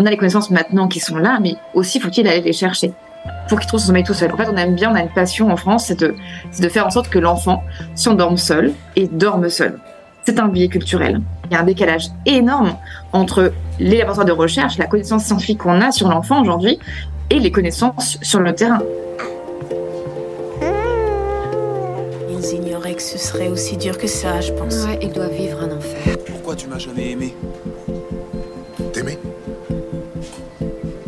On a les connaissances maintenant qui sont là, mais aussi faut-il aller les chercher pour qu'il trouve son sommeil tout seul. En fait, on aime bien, on a une passion en France, c'est de, faire en sorte que l'enfant s'endorme seul et dorme seul. C'est un biais culturel. Il y a un décalage énorme entre les laboratoires de recherche, la connaissance scientifique qu'on a sur l'enfant aujourd'hui, et les connaissances sur le terrain. Ils ignoraient que ce serait aussi dur que ça, je pense. Ouais, ils doivent vivre un enfer. Pourquoi tu m'as jamais aimé?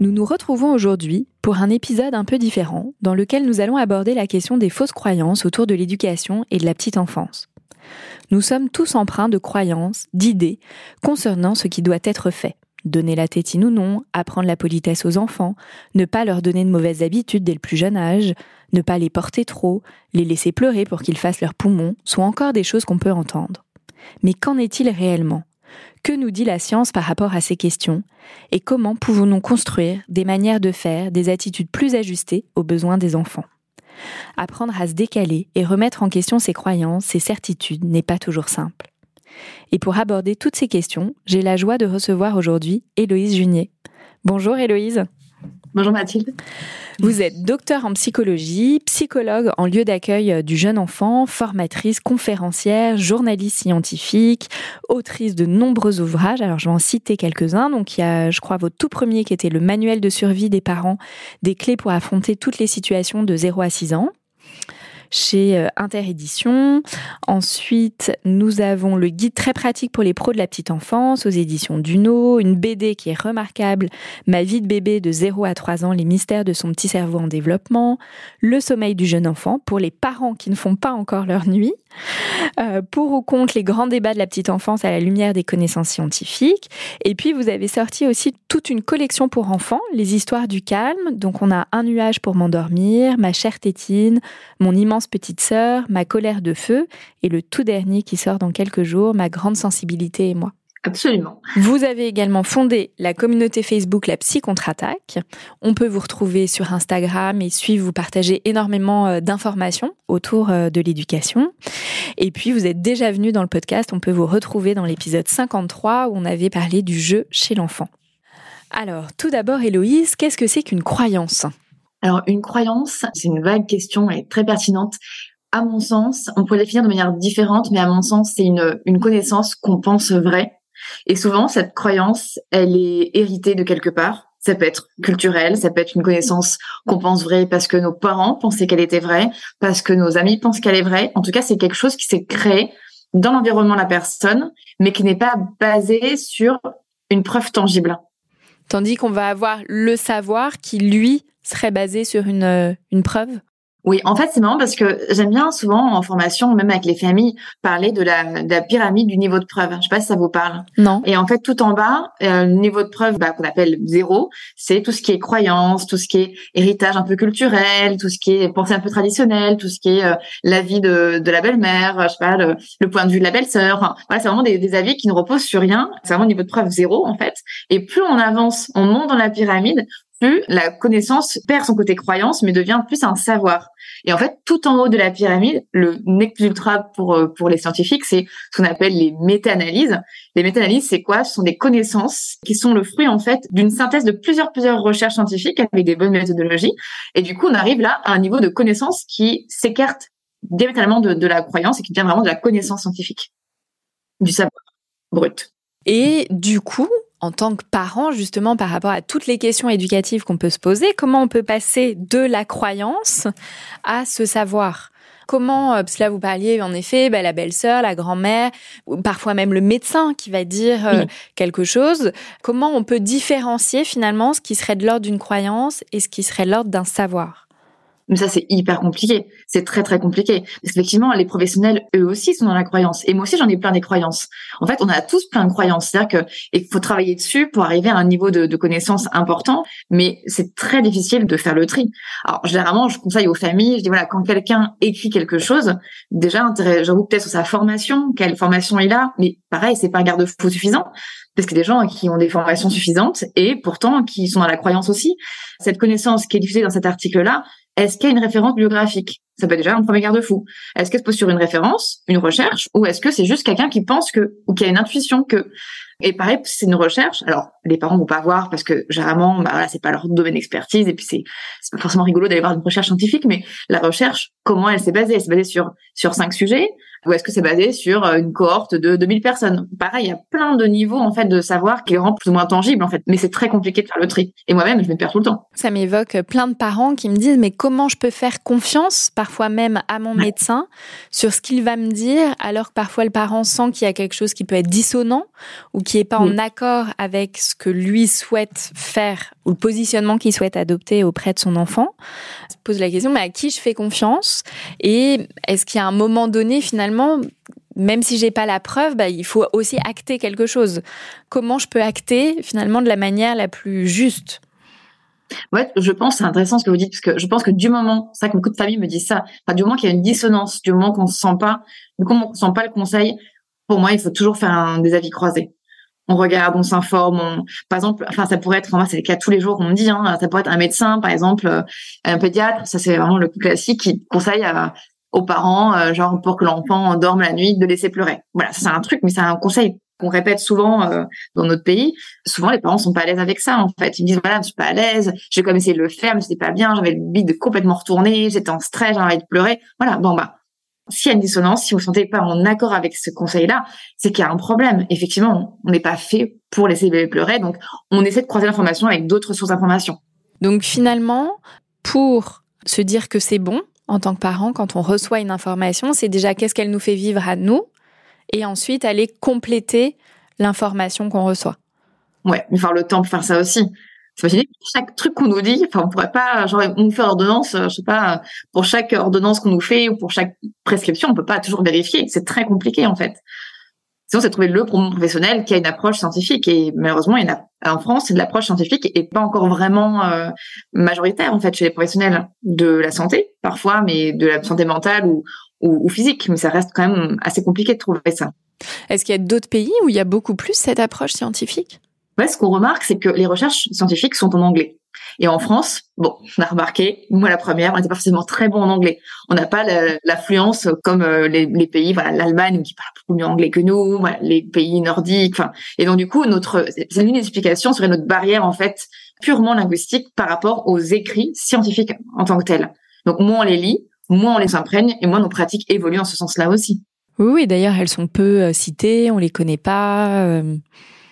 Nous nous retrouvons aujourd'hui pour un épisode un peu différent dans lequel nous allons aborder la question des fausses croyances autour de l'éducation et de la petite enfance. Nous sommes tous empreints de croyances, d'idées concernant ce qui doit être fait. Donner la tétine ou non, apprendre la politesse aux enfants, ne pas leur donner de mauvaises habitudes dès le plus jeune âge, ne pas les porter trop, les laisser pleurer pour qu'ils fassent leurs poumons, sont encore des choses qu'on peut entendre. Mais qu'en est-il réellement? Que nous dit la science par rapport à ces questions? Et comment pouvons-nous construire des manières de faire, des attitudes plus ajustées aux besoins des enfants? Apprendre à se décaler et remettre en question ses croyances, ses certitudes n'est pas toujours simple. Et pour aborder toutes ces questions, j'ai la joie de recevoir aujourd'hui Héloïse Junier. Bonjour Héloïse. Bonjour Mathilde. Vous êtes docteur en psychologie, psychologue en lieu d'accueil du jeune enfant, formatrice, conférencière, journaliste scientifique, autrice de nombreux ouvrages. Alors je vais en citer quelques-uns. Donc il y a, je crois, votre tout premier qui était le manuel de survie des parents, des clés pour affronter toutes les situations de 0 à 6 ans chez euh, Interédition. Ensuite, nous avons le guide très pratique pour les pros de la petite enfance aux éditions Duno, une BD qui est remarquable, Ma vie de bébé de 0 à 3 ans, les mystères de son petit cerveau en développement, Le sommeil du jeune enfant pour les parents qui ne font pas encore leur nuit, euh, pour ou contre les grands débats de la petite enfance à la lumière des connaissances scientifiques. Et puis, vous avez sorti aussi toute une collection pour enfants, les histoires du calme. Donc, on a Un nuage pour m'endormir, Ma chère tétine, Mon immense petite sœur, Ma colère de feu, et le tout dernier qui sort dans quelques jours, Ma grande sensibilité et moi. Absolument. Vous avez également fondé la communauté Facebook La Psy Contre-Attaque. On peut vous retrouver sur Instagram et suivre, vous partager énormément euh, d'informations autour euh, de l'éducation. Et puis, vous êtes déjà venu dans le podcast. On peut vous retrouver dans l'épisode 53 où on avait parlé du jeu chez l'enfant. Alors, tout d'abord, Héloïse, qu'est-ce que c'est qu'une croyance? Alors, une croyance, c'est une vague question et très pertinente. À mon sens, on pourrait la définir de manière différente, mais à mon sens, c'est une, une connaissance qu'on pense vraie. Et souvent, cette croyance, elle est héritée de quelque part. Ça peut être culturel, ça peut être une connaissance qu'on pense vraie parce que nos parents pensaient qu'elle était vraie, parce que nos amis pensent qu'elle est vraie. En tout cas, c'est quelque chose qui s'est créé dans l'environnement de la personne, mais qui n'est pas basé sur une preuve tangible. Tandis qu'on va avoir le savoir qui, lui, serait basé sur une, euh, une preuve? Oui, en fait, c'est marrant parce que j'aime bien souvent en formation, même avec les familles, parler de la, de la pyramide du niveau de preuve. Je sais pas si ça vous parle. Non. Et en fait, tout en bas, euh, le niveau de preuve bah, qu'on appelle zéro, c'est tout ce qui est croyance, tout ce qui est héritage un peu culturel, tout ce qui est pensée un peu traditionnelle, tout ce qui est euh, l'avis de, de la belle-mère, je sais pas, le, le, point de vue de la belle-sœur. Enfin, voilà, c'est vraiment des, des avis qui ne reposent sur rien. C'est vraiment niveau de preuve zéro, en fait. Et plus on avance, on monte dans la pyramide, plus la connaissance perd son côté croyance, mais devient plus un savoir. Et en fait, tout en haut de la pyramide, le nec plus ultra pour euh, pour les scientifiques, c'est ce qu'on appelle les méta-analyses. Les méta-analyses, c'est quoi? Ce sont des connaissances qui sont le fruit en fait d'une synthèse de plusieurs plusieurs recherches scientifiques avec des bonnes méthodologies. Et du coup, on arrive là à un niveau de connaissance qui s'écarte diamétralement de, de la croyance et qui devient vraiment de la connaissance scientifique, du savoir brut. Et du coup, en tant que parent, justement, par rapport à toutes les questions éducatives qu'on peut se poser, comment on peut passer de la croyance à ce savoir? Comment, euh, parce que là vous parliez en effet, bah, la belle-sœur, la grand-mère, parfois même le médecin qui va dire euh, quelque chose. Comment on peut différencier finalement ce qui serait de l'ordre d'une croyance et ce qui serait de l'ordre d'un savoir? Mais ça, c'est hyper compliqué. C'est très, très compliqué. Parce qu'effectivement, les professionnels, eux aussi, sont dans la croyance. Et moi aussi, j'en ai plein des croyances. En fait, on a tous plein de croyances. C'est-à-dire que, il faut travailler dessus pour arriver à un niveau de, de connaissance important. Mais c'est très difficile de faire le tri. Alors, généralement, je conseille aux familles, je dis voilà, quand quelqu'un écrit quelque chose, déjà, j'avoue peut-être sur sa formation, quelle formation il a. Mais pareil, c'est pas un garde-fou suffisant parce qu'il y a des gens qui ont des formations suffisantes et pourtant qui sont dans la croyance aussi. Cette connaissance qui est diffusée dans cet article-là, est-ce qu'il y a une référence biographique? Ça peut être déjà un premier garde-fou. Est-ce qu'elle se pose sur une référence, une recherche, ou est-ce que c'est juste quelqu'un qui pense que, ou qui a une intuition que? Et pareil, c'est une recherche. Alors, les parents vont pas voir parce que généralement, bah voilà, c'est pas leur domaine d'expertise et puis c'est c'est pas forcément rigolo d'aller voir une recherche scientifique. Mais la recherche, comment elle s'est basée? Elle s'est basée sur sur cinq sujets ou est-ce que c'est basé sur euh, une cohorte de 2000 personnes? Pareil, il y a plein de niveaux en fait de savoir qui les rend plus ou moins tangibles en fait, mais c'est très compliqué de faire le tri. Et moi-même, je me perds tout le temps. Ça m'évoque plein de parents qui me disent mais comment je peux faire confiance, parfois même à mon médecin, sur ce qu'il va me dire, alors que parfois le parent sent qu'il y a quelque chose qui peut être dissonant ou qui est pas en accord avec ce que lui souhaite faire ou le positionnement qu'il souhaite adopter auprès de son enfant. Je pose la question mais à qui je fais confiance? Et est-ce qu'il y a un moment donné finalement même si j'ai pas la preuve, bah, il faut aussi acter quelque chose. Comment je peux acter finalement de la manière la plus juste? Ouais, je pense c'est intéressant ce que vous dites parce que je pense que du moment, c'est vrai que beaucoup de familles me disent ça, du moment qu'il y a une dissonance, du moment qu'on se sent pas, du moment pas le conseil, pour moi, il faut toujours faire un, des avis croisés. On regarde, on s'informe, on... par exemple, enfin ça pourrait être, moi c'est le cas tous les jours qu'on me dit, hein, ça pourrait être un médecin, par exemple, euh, un pédiatre, ça c'est vraiment le classique qui conseille aux parents, euh, genre pour que l'enfant dorme la nuit, de laisser pleurer. Voilà, c'est un truc, mais c'est un conseil qu'on répète souvent euh, dans notre pays. Souvent, les parents sont pas à l'aise avec ça. En fait, ils disent voilà, je suis pas à l'aise. J'ai même essayé le faire, mais c'était pas bien. J'avais le bide complètement retourné. J'étais en stress, j'avais envie de pleurer. Voilà. Bon bah, s'il y a une dissonance, si vous ne sentez pas en accord avec ce conseil-là, c'est qu'il y a un problème. Effectivement, on n'est pas fait pour laisser bébé pleurer, donc on essaie de croiser l'information avec d'autres sources d'information. Donc finalement, pour se dire que c'est bon, en tant que parent, quand on reçoit une information, c'est déjà qu'est-ce qu'elle nous fait vivre à nous, et ensuite aller compléter l'information qu'on reçoit. Ouais, mais faire le temps pour faire ça aussi. Imaginez chaque truc qu'on nous dit, enfin on pourrait pas, genre on nous fait ordonnance, je sais pas, pour chaque ordonnance qu'on nous fait ou pour chaque prescription, on peut pas toujours vérifier. C'est très compliqué en fait. Sinon, c'est trouver le professionnel qui a une approche scientifique. Et malheureusement, en a en France, l'approche scientifique est pas encore vraiment euh, majoritaire en fait chez les professionnels de la santé, parfois, mais de la santé mentale ou, physique. Mais ça reste quand même assez compliqué de trouver ça. Est-ce qu'il y a d'autres pays où il y a beaucoup plus cette approche scientifique? Ce qu'on remarque, c'est que les recherches scientifiques sont en anglais. Et en France, bon, on a remarqué, moi la première, on n'était pas forcément très bon en anglais. On n'a pas l'affluence comme euh, les, pays, voilà, l'Allemagne qui parle beaucoup mieux anglais que nous, les pays nordiques. Et donc du coup, notre, c'est une explication serait notre barrière en fait purement linguistique par rapport aux écrits scientifiques en tant que tels. Donc moins on les lit, moins on les imprègne et moins nos pratiques évoluent en ce sens-là aussi. Oui, oui d'ailleurs elles sont peu euh, citées, on les connaît pas. Euh...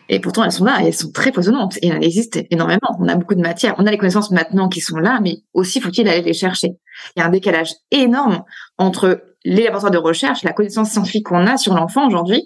Et pourtant, elles sont là, elles sont très foisonnantes. Et il en existe énormément. On a beaucoup de matière. On a les connaissances maintenant qui sont là, mais aussi faut-il aller les chercher. Il y a un décalage énorme entre les laboratoires de recherche, la connaissance scientifique qu'on a sur l'enfant aujourd'hui,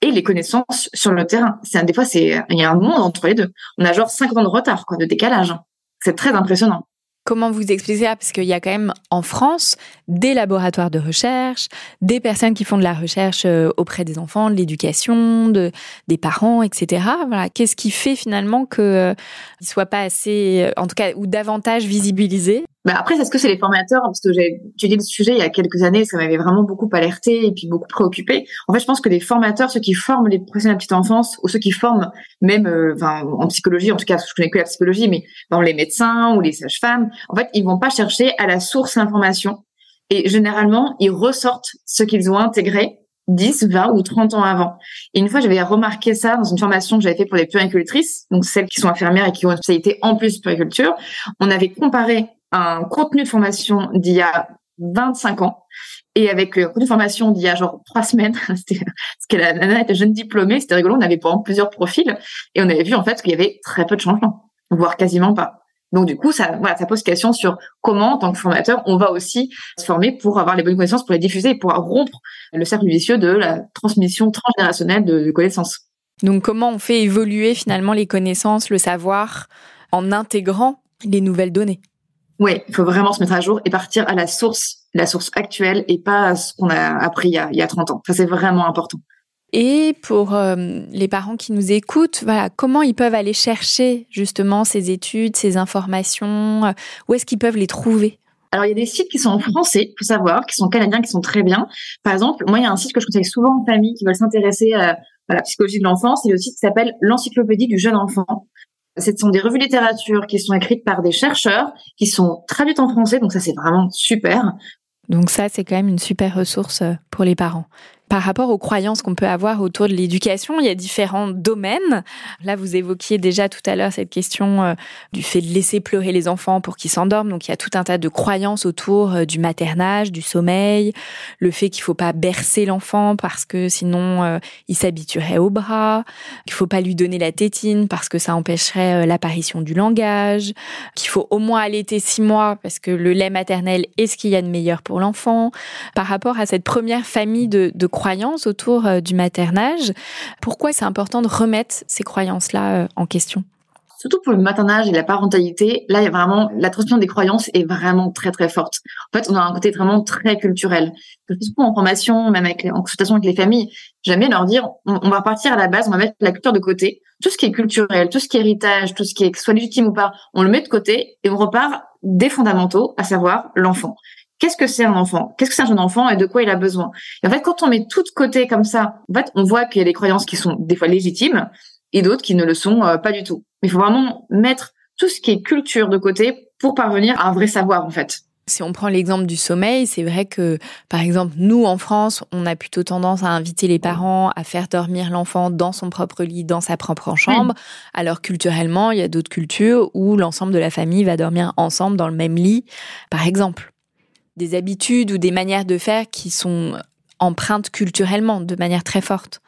et les connaissances sur le terrain. C'est des fois, il y a un monde entre les deux. On a genre 50 ans de retard, quoi, de décalage. C'est très impressionnant. Comment vous expliquez ça? Parce qu'il y a quand même en France des laboratoires de recherche, des personnes qui font de la recherche euh, auprès des enfants, de l'éducation, de, des parents, etc. Voilà. Qu'est-ce qui fait finalement que euh, ne soient pas assez, euh, en tout cas, ou davantage visibilisés après, est-ce que c'est les formateurs? Parce que j'ai étudié le sujet il y a quelques années, ça m'avait vraiment beaucoup alerté et puis beaucoup préoccupé. En fait, je pense que les formateurs, ceux qui forment les professionnels de la petite enfance, ou ceux qui forment même enfin, en psychologie, en tout cas, je connais que la psychologie, mais dans les médecins ou les sages-femmes, en fait, ils vont pas chercher à la source l'information. Et généralement, ils ressortent ce qu'ils ont intégré 10, 20 ou 30 ans avant. Et une fois, j'avais remarqué ça dans une formation que j'avais fait pour les puéricultrices, donc celles qui sont infirmières et qui ont une spécialité en plus de puériculture. On avait comparé un contenu de formation d'il y a 25 ans et avec le contenu de formation d'il y a genre trois semaines, parce que la nana était jeune diplômée, c'était rigolo, on avait plusieurs profils et on avait vu en fait qu'il y avait très peu de changements, voire quasiment pas. Donc du coup, ça, voilà, ça pose question sur comment, en tant que formateur, on va aussi se former pour avoir les bonnes connaissances, pour les diffuser et pour rompre le cercle vicieux de la transmission transgénérationnelle de, connaissances. Donc comment on fait évoluer finalement les connaissances, le savoir, en intégrant les nouvelles données? Oui, il faut vraiment se mettre à jour et partir à la source, la source actuelle et pas à ce qu'on a appris il y a, il y a 30 ans. Ça, c'est vraiment important. Et pour euh, les parents qui nous écoutent, voilà, comment ils peuvent aller chercher justement ces études, ces informations Où est-ce qu'ils peuvent les trouver? Alors, il y a des sites qui sont en français, faut savoir, qui sont canadiens, qui sont très bien. Par exemple, moi, il y a un site que je conseille souvent aux familles qui veulent s'intéresser à, la psychologie de l'enfance. C'est le site qui s'appelle l'Encyclopédie du jeune enfant. Ce sont des revues littérature qui sont écrites par des chercheurs, qui sont traduites en français, donc ça c'est vraiment super. Donc ça, c'est quand même une super ressource euh, pour les parents par rapport aux croyances qu'on peut avoir autour de l'éducation. Il y a différents domaines. Là, vous évoquiez déjà tout à l'heure cette question euh, du fait de laisser pleurer les enfants pour qu'ils s'endorment. Donc, il y a tout un tas de croyances autour euh, du maternage, du sommeil, le fait qu'il faut pas bercer l'enfant parce que sinon euh, il s'habituerait au bras, qu'il faut pas lui donner la tétine parce que ça empêcherait l'apparition du langage, qu'il faut au moins allaiter six mois parce que le lait maternel est ce qu'il y a de meilleur pour l'enfant. Par rapport à cette première famille de, de croyances autour euh, du maternage. Pourquoi c'est important de remettre ces croyances-là euh, en question? Surtout pour le maternage et la parentalité, là, il y a vraiment, la transmission des croyances est vraiment très, très forte. En fait, on a un côté vraiment très culturel. en formation, même avec en consultation avec les familles, jamais leur dire, on, va partir à la base, on va mettre la culture de côté. Tout ce qui est culturel, tout ce qui est héritage, tout ce qui est soit légitime ou pas, on le met de côté et on repart des fondamentaux, à savoir l'enfant qu'est-ce que c'est un enfant? Qu'est-ce que c'est un jeune enfant et de quoi il a besoin? Et en fait, quand on met tout de côté comme ça, en fait, on voit qu'il y a des croyances qui sont des fois légitimes et d'autres qui ne le sont euh, pas du tout. Il faut vraiment mettre tout ce qui est culture de côté pour parvenir à un vrai savoir, en fait. Si on prend l'exemple du sommeil, c'est vrai que, par exemple, nous, en France, on a plutôt tendance à inviter les parents à faire dormir l'enfant dans son propre lit, dans sa propre chambre, alors culturellement, il y a d'autres cultures où l'ensemble de la famille va dormir ensemble dans le même lit, par exemple des habitudes ou des manières de faire qui sont empreintes culturellement de manière très forte.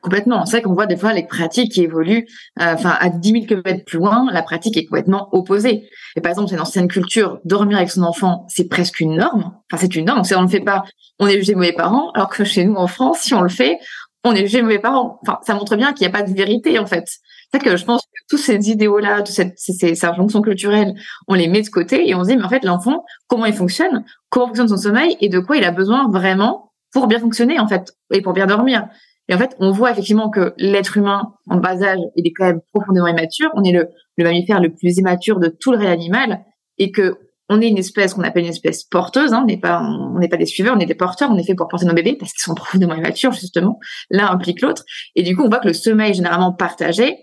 Complètement. C'est vrai qu'on voit des fois les pratiques qui évoluent, euh, à 10 000 km plus loin, la pratique est complètement opposée. Et par exemple, c'est une ancienne culture, dormir avec son enfant, c'est presque une norme. Enfin, c'est une norme. Si on le fait pas, on est jugé mauvais parents. Alors que chez nous en France, si on le fait, on est jugé mauvais parents. Ça montre bien qu'il n'y a pas de vérité en fait. C'est que je pense que tous ces idéaux-là, toutes ces, ces, ces injonctions culturelles, on les met de côté et on se dit, mais en fait, l'enfant, comment il fonctionne, comment fonctionne son sommeil et de quoi il a besoin vraiment pour bien fonctionner, en fait, et pour bien dormir. Et en fait, on voit effectivement que l'être humain, en bas âge, il est quand même profondément immature. On est le, le mammifère le plus immature de tout le réel animal et que on est une espèce qu'on appelle une espèce porteuse. Hein, on n'est pas, on n'est pas des suiveurs, on est des porteurs. On est fait pour porter nos bébés parce qu'ils sont profondément immatures justement. L'un implique l'autre. Et du coup, on voit que le sommeil généralement partagé,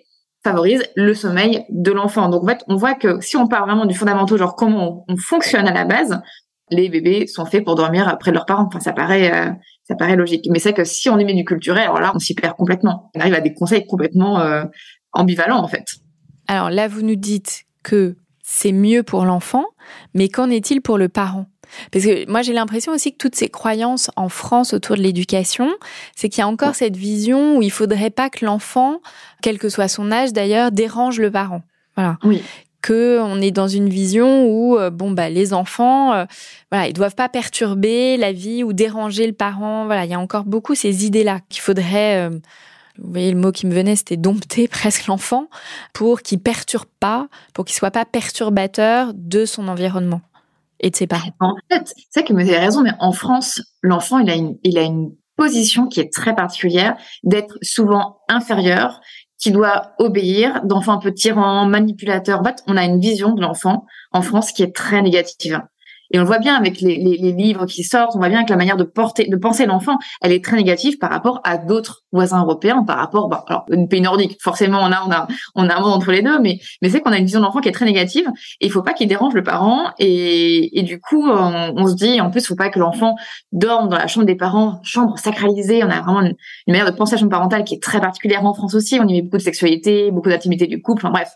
favorise le sommeil de l'enfant. Donc en fait, on voit que si on part vraiment du fondamental, genre comment on, fonctionne à la base, les bébés sont faits pour dormir après leurs parents. Enfin, ça paraît, euh, logique. Mais c'est que si on y met du culturel, alors là, on s'y perd complètement. On arrive à des conseils complètement euh, ambivalents en fait. Alors là, vous nous dites que c'est mieux pour l'enfant, mais qu'en est-il pour le parent? Parce que moi, j'ai l'impression aussi que toutes ces croyances en France autour de l'éducation, c'est qu'il y a encore cette vision où il faudrait pas que l'enfant, quel que soit son âge d'ailleurs, dérange le parent. Voilà. Oui que on est dans une vision où euh, bon bah les enfants euh, voilà ils doivent pas perturber la vie ou déranger le parent voilà il y a encore beaucoup ces idées là qu'il faudrait euh, vous voyez, le mot qui me venait, c'était dompter presque l'enfant pour qu'il perturbe pas, pour qu'il soit pas perturbateur de son environnement et de. En fait, c'est que vous avez raison, mais en France, l'enfant, il a une, il a une position qui est très particulière, d'être souvent inférieur, qui doit obéir, d'enfant un peu tyran, manipulateur. En fait, on a une vision de l'enfant en France qui est très négative. Et on le voit bien avec les, livres qui sortent, on voit bien que la manière de porter, de penser l'enfant, elle est très négative par rapport à d'autres voisins européens, par rapport, bon, alors, une pays nordique, forcément, on a, on a, on a un mot entre les deux, mais, mais c'est qu'on a une vision de l'enfant qui est très négative, et il faut pas qu'il dérange le parent, et, et du coup, on, se dit, en plus, faut pas que l'enfant dorme dans la chambre des parents, chambre sacralisée, on a vraiment une, manière de penser la chambre parentale qui est très particulière en France aussi, on y met beaucoup de sexualité, beaucoup d'intimité du couple, enfin bref.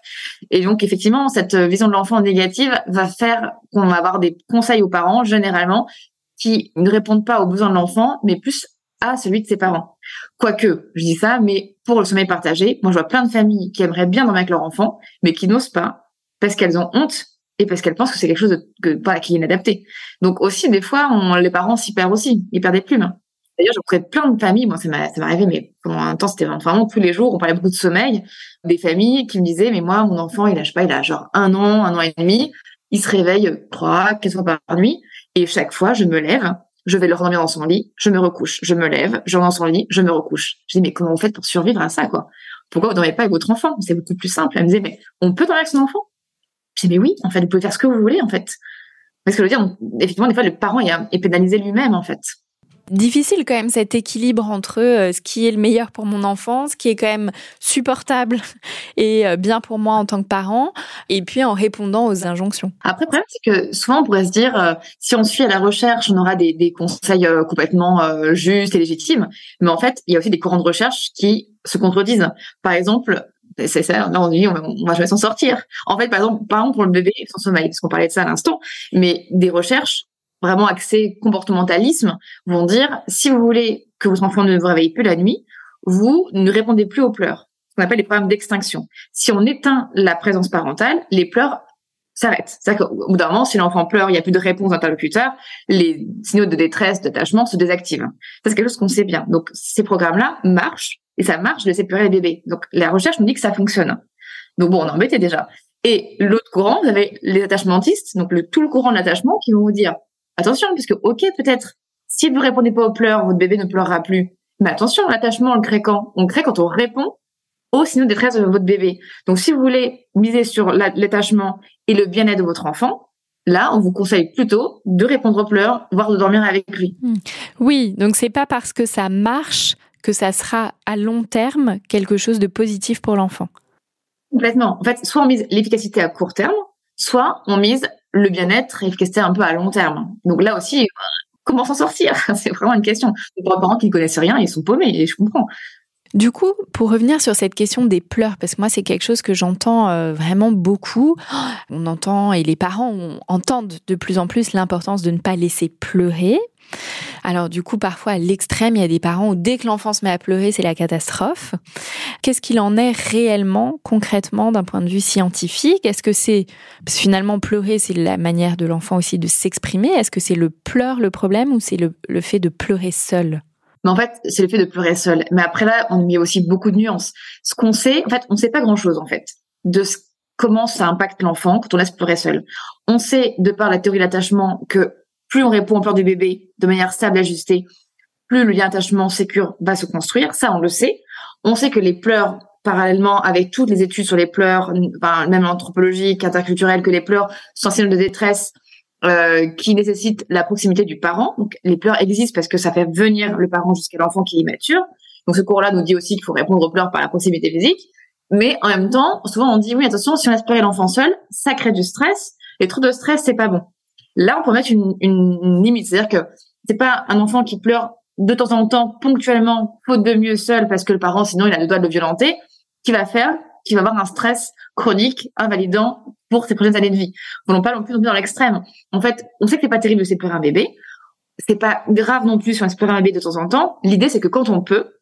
Et donc, effectivement, cette vision de l'enfant négative va faire qu'on va avoir des aux parents, généralement, qui ne répondent pas aux besoins de l'enfant, mais plus à celui de ses parents. Quoique, je dis ça, mais pour le sommeil partagé, moi je vois plein de familles qui aimeraient bien dormir avec leur enfant, mais qui n'osent pas parce qu'elles ont honte et parce qu'elles pensent que c'est quelque chose de, que, voilà, qui est inadapté. Donc aussi, des fois, les parents s'y perdent aussi, ils perdent des plumes. D'ailleurs, je plein de familles, moi ça m'est arrivé, mais pendant un temps, c'était vraiment tous les jours, on parlait beaucoup de sommeil, des familles qui me disaient, mais moi, mon enfant, il sais pas, il a genre un an, un an et demi, il se réveille trois, quatre fois par nuit. Et chaque fois, je me lève, je vais le rendormir dans son lit, je me recouche, je me lève, je rentre dans son lit, je me recouche. Je dis, mais comment vous faites pour survivre à ça, quoi? Pourquoi vous dormez pas avec votre enfant? C'est beaucoup plus simple. Elle me disait, mais on peut dormir avec son enfant? Je dis, mais oui, en fait, vous pouvez faire ce que vous voulez, en fait. Parce que je veux dire, effectivement, des fois, le parent est pénalisé lui-même, en fait difficile quand même cet équilibre entre euh, ce qui est le meilleur pour mon enfant, ce qui est quand même supportable et euh, bien pour moi en tant que parent, et puis en répondant aux injonctions. Après, le problème, c'est que souvent on pourrait se dire, euh, si on suit à la recherche, on aura des, conseils complètement justes et légitimes, mais en fait, il y a aussi des courants de recherche qui se contredisent. Par exemple, c'est ça, là on dit on, va jamais s'en sortir. En fait, par exemple, par exemple pour le bébé son sommeil, parce qu'on parlait de ça à l'instant, mais des recherches vraiment axés comportementalisme vont dire si vous voulez que votre enfant ne vous réveille plus la nuit, vous ne répondez plus aux pleurs. Ce qu'on appelle les problèmes d'extinction. Si on éteint la présence parentale, les pleurs s'arrêtent. C'est-à-dire qu'au bout d'un moment, si l'enfant pleure, il n'y a plus de réponse d'interlocuteur, les signaux de détresse, d'attachement se désactivent. Ça, c'est quelque chose qu'on sait bien. Donc, ces programmes-là marchent et ça marche de séparer les bébés. Donc, la recherche nous dit que ça fonctionne. Donc, bon, on est embêté déjà. Et l'autre courant, vous avez les attachamentistes, donc le, tout le courant de l'attachement, qui vont vous dire attention, puisque ok, peut-être, si vous répondez pas aux pleurs, votre bébé ne pleurera plus. Mais attention, l'attachement, on le crée quand? On le crée quand on répond aux signaux de détresse de votre bébé. Donc, si vous voulez miser sur l'attachement et le bien-être de votre enfant, là, on vous conseille plutôt de répondre aux pleurs, voire de dormir avec lui. Hmm. Oui, donc c'est pas parce que ça marche que ça sera à long terme quelque chose de positif pour l'enfant. Complètement. En fait, soit on mise l'efficacité à court terme, soit on mise le bien-être et l'efficacité un peu à long terme. Donc là aussi, comment s'en sortir? C'est vraiment une question. Pour les parents qui ne connaissent rien, ils sont paumés, et je comprends. Du coup, pour revenir sur cette question des pleurs, parce que moi c'est quelque chose que j'entends euh, vraiment beaucoup, on entend et les parents entendent de plus en plus l'importance de ne pas laisser pleurer. Alors du coup, parfois à l'extrême, il y a des parents où dès que l'enfant se met à pleurer, c'est la catastrophe. Qu'est-ce qu'il en est réellement, concrètement, d'un point de vue scientifique? Est-ce que c'est finalement pleurer, c'est la manière de l'enfant aussi de s'exprimer Est-ce que c'est le pleur le problème ou c'est le, le fait de pleurer seul? Mais en fait, c'est le fait de pleurer seul. Mais après là, on met aussi beaucoup de nuances. Ce qu'on sait, en fait, on ne sait pas grand-chose en fait de comment ça impacte l'enfant quand on laisse pleurer seul. On sait, de par la théorie de l'attachement, que plus on répond aux pleurs du bébé de manière stable et ajustée, plus le lien d'attachement sécure va se construire. Ça, on le sait. On sait que les pleurs, parallèlement avec toutes les études sur les pleurs, même anthropologiques, interculturelles, que les pleurs sont un signe de détresse euh, qui nécessitent la proximité du parent. Donc, les pleurs existent parce que ça fait venir le parent jusqu'à l'enfant qui est immature. Donc, ce cours-là nous dit aussi qu'il faut répondre aux pleurs par la proximité physique. Mais en même temps, souvent on dit oui, attention, si on laisse pleurer l'enfant seul, ça crée du stress. Et trop de stress, c'est pas bon. Là, on peut mettre une, une limite, c'est-à-dire que c'est pas un enfant qui pleure de temps en temps, ponctuellement, faute de mieux seul, parce que le parent, sinon, il a le droit de le violenter, qui va faire, qui va avoir un stress chronique, invalidant pour ses prochaines années de vie. Voulons pas non plus dans l'extrême. En fait, on sait que c'est pas terrible de séparer un bébé. C'est pas grave non plus si on séparer un bébé de temps en temps. L'idée, c'est que quand on peut,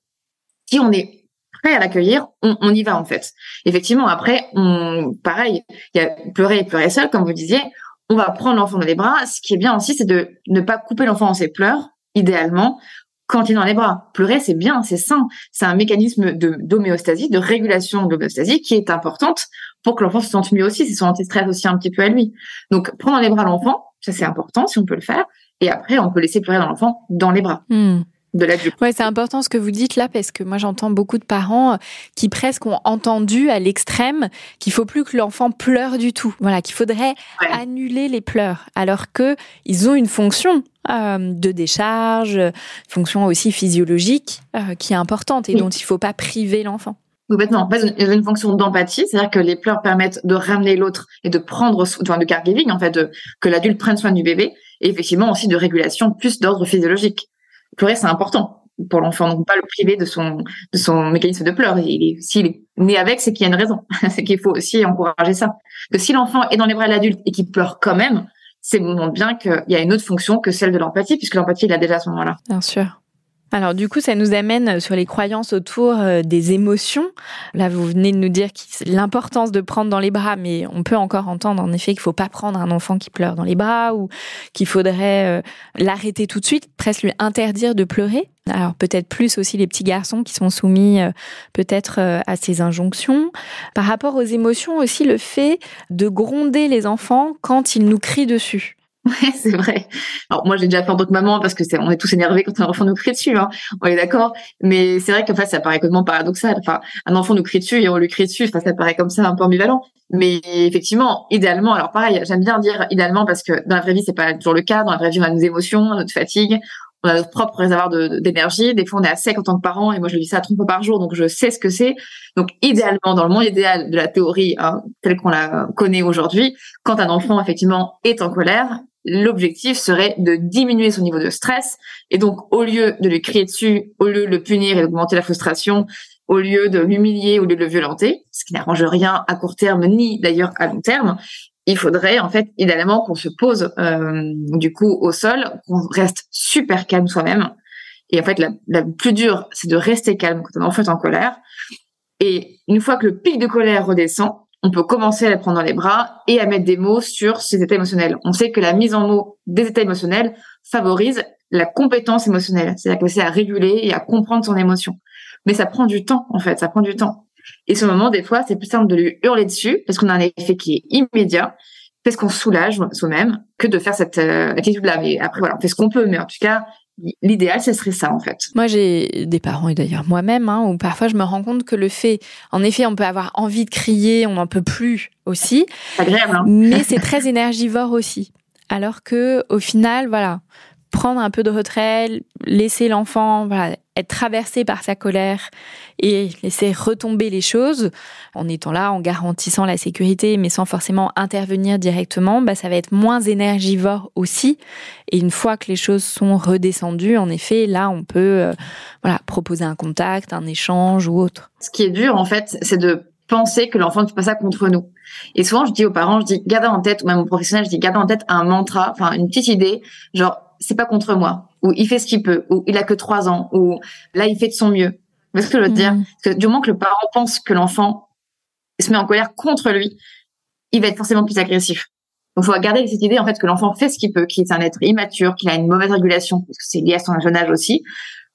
si on est prêt à l'accueillir, on, on, y va en fait. Effectivement, après, on, pareil, il y a pleurer et pleurer seul, comme vous disiez on va prendre l'enfant dans les bras. Ce qui est bien aussi, c'est de ne pas couper l'enfant en ses pleurs, idéalement, quand il est dans les bras. Pleurer, c'est bien, c'est sain. C'est un mécanisme d'homéostasie, de régulation de l'homéostasie qui est importante pour que l'enfant se sente mieux aussi. C'est son anti-stress aussi un petit peu à lui. Donc, prendre dans les bras l'enfant, ça c'est important si on peut le faire. Et après, on peut laisser pleurer dans l'enfant dans les bras. Hmm. De l'adulte. Ouais, c'est important ce que vous dites là parce que moi j'entends beaucoup de parents euh, qui presque ont entendu à l'extrême qu'il faut plus que l'enfant pleure du tout. Voilà, qu'il faudrait Ouais. annuler les pleurs alors que ils ont une fonction euh, de décharge, fonction aussi physiologique euh, qui est importante et Oui. dont il faut pas priver l'enfant. Complètement. En fait, il y a une fonction d'empathie, c'est-à-dire que les pleurs permettent de ramener l'autre et de prendre, so- enfin, de caregiving, en fait, de- que l'adulte prenne soin du bébé, et effectivement aussi de régulation plus d'ordre physiologique. Pleurer, c'est important pour l'enfant, donc pas le priver de son de son mécanisme de pleurs. Il s'il est né avec, c'est qu'il y a une raison. c'est qu'il faut aussi encourager ça. Que si l'enfant est dans les bras de l'adulte et qu'il pleure quand même, c'est montre bien qu'il y a une autre fonction que celle de l'empathie, puisque l'empathie, il a déjà à ce moment-là. Bien sûr. Alors du coup, ça nous amène sur les croyances autour euh, des émotions. Là, vous venez de nous dire l'importance de prendre dans les bras, mais on peut encore entendre en effet qu'il faut pas prendre un enfant qui pleure dans les bras ou qu'il faudrait euh, l'arrêter tout de suite, presque lui interdire de pleurer. Alors peut-être plus aussi les petits garçons qui sont soumis euh, peut-être à ces injonctions. Par rapport aux émotions aussi, le fait de gronder les enfants quand ils nous crient dessus. Ouais, c'est vrai. Alors moi, j'ai déjà fait en tant que maman parce que c'est, on est tous énervés quand un enfant nous crie dessus. Hein. On est d'accord. Mais c'est vrai qu'en fait, ça paraît complètement paradoxal. Enfin, un enfant nous crie dessus et on lui crie dessus. Enfin, ça paraît comme ça un peu ambivalent. Mais effectivement, idéalement, alors pareil, j'aime bien dire idéalement parce que dans la vraie vie, c'est pas toujours le cas. Dans la vraie vie, on a nos émotions, notre fatigue, on a notre propre réservoir d'énergie. Des fois, on est à sec en tant que parent et moi, je le dis ça trois fois par jour, donc je sais ce que c'est. Donc, idéalement, dans le monde idéal de la théorie hein, telle qu'on la connaît aujourd'hui, quand un enfant effectivement est en colère, l'objectif serait de diminuer son niveau de stress et donc au lieu de lui crier dessus, au lieu de le punir et d'augmenter la frustration, au lieu de l'humilier, au lieu de le violenter, ce qui n'arrange rien à court terme ni d'ailleurs à long terme, il faudrait en fait idéalement qu'on se pose euh, du coup au sol, qu'on reste super calme soi-même. Et en fait, la, la plus dure, c'est de rester calme quand enfant est en colère. Et une fois que le pic de colère redescend, on peut commencer à la prendre dans les bras et à mettre des mots sur ses états émotionnels. On sait que la mise en mots des états émotionnels favorise la compétence émotionnelle, c'est-à-dire que c'est à réguler et à comprendre son émotion. Mais ça prend du temps, en fait, ça prend du temps. Et ce moment, des fois, c'est plus simple de lui hurler dessus parce qu'on a un effet qui est immédiat, parce qu'on soulage soi-même, que de faire cette euh, attitude-là. Mais après, voilà, on fait ce qu'on peut, mais en tout cas, l'idéal, ce serait ça, en fait. Moi, j'ai des parents et d'ailleurs moi-même, hein, où parfois je me rends compte que le fait, en effet, on peut avoir envie de crier, on n'en peut plus aussi, agréable, hein mais c'est très énergivore aussi. Alors que, au final, voilà, prendre un peu de retrait, laisser l'enfant, voilà, être traversé par sa colère et laisser retomber les choses en étant là, en garantissant la sécurité, mais sans forcément intervenir directement, bah, ça va être moins énergivore aussi. Et une fois que les choses sont redescendues, en effet, là, on peut, euh, voilà, proposer un contact, un échange ou autre. Ce qui est dur, en fait, c'est de penser que l'enfant ne fait pas ça contre nous. Et souvent, je dis aux parents, je dis, gardez en tête, ou même aux professionnels, je dis, gardez en tête un mantra, enfin, une petite idée, genre, c'est pas contre moi, ou il fait ce qu'il peut, ou il a que trois ans, ou là, il fait de son mieux. Vous voyez ce que je veux dire? Mhm. Parce que du moment que le parent pense que l'enfant se met en colère contre lui, il va être forcément plus agressif. Donc, il faut garder cette idée, en fait, que l'enfant fait ce qu'il peut, qu'il est un être immature, qu'il a une mauvaise régulation, parce que c'est lié à son jeune âge aussi,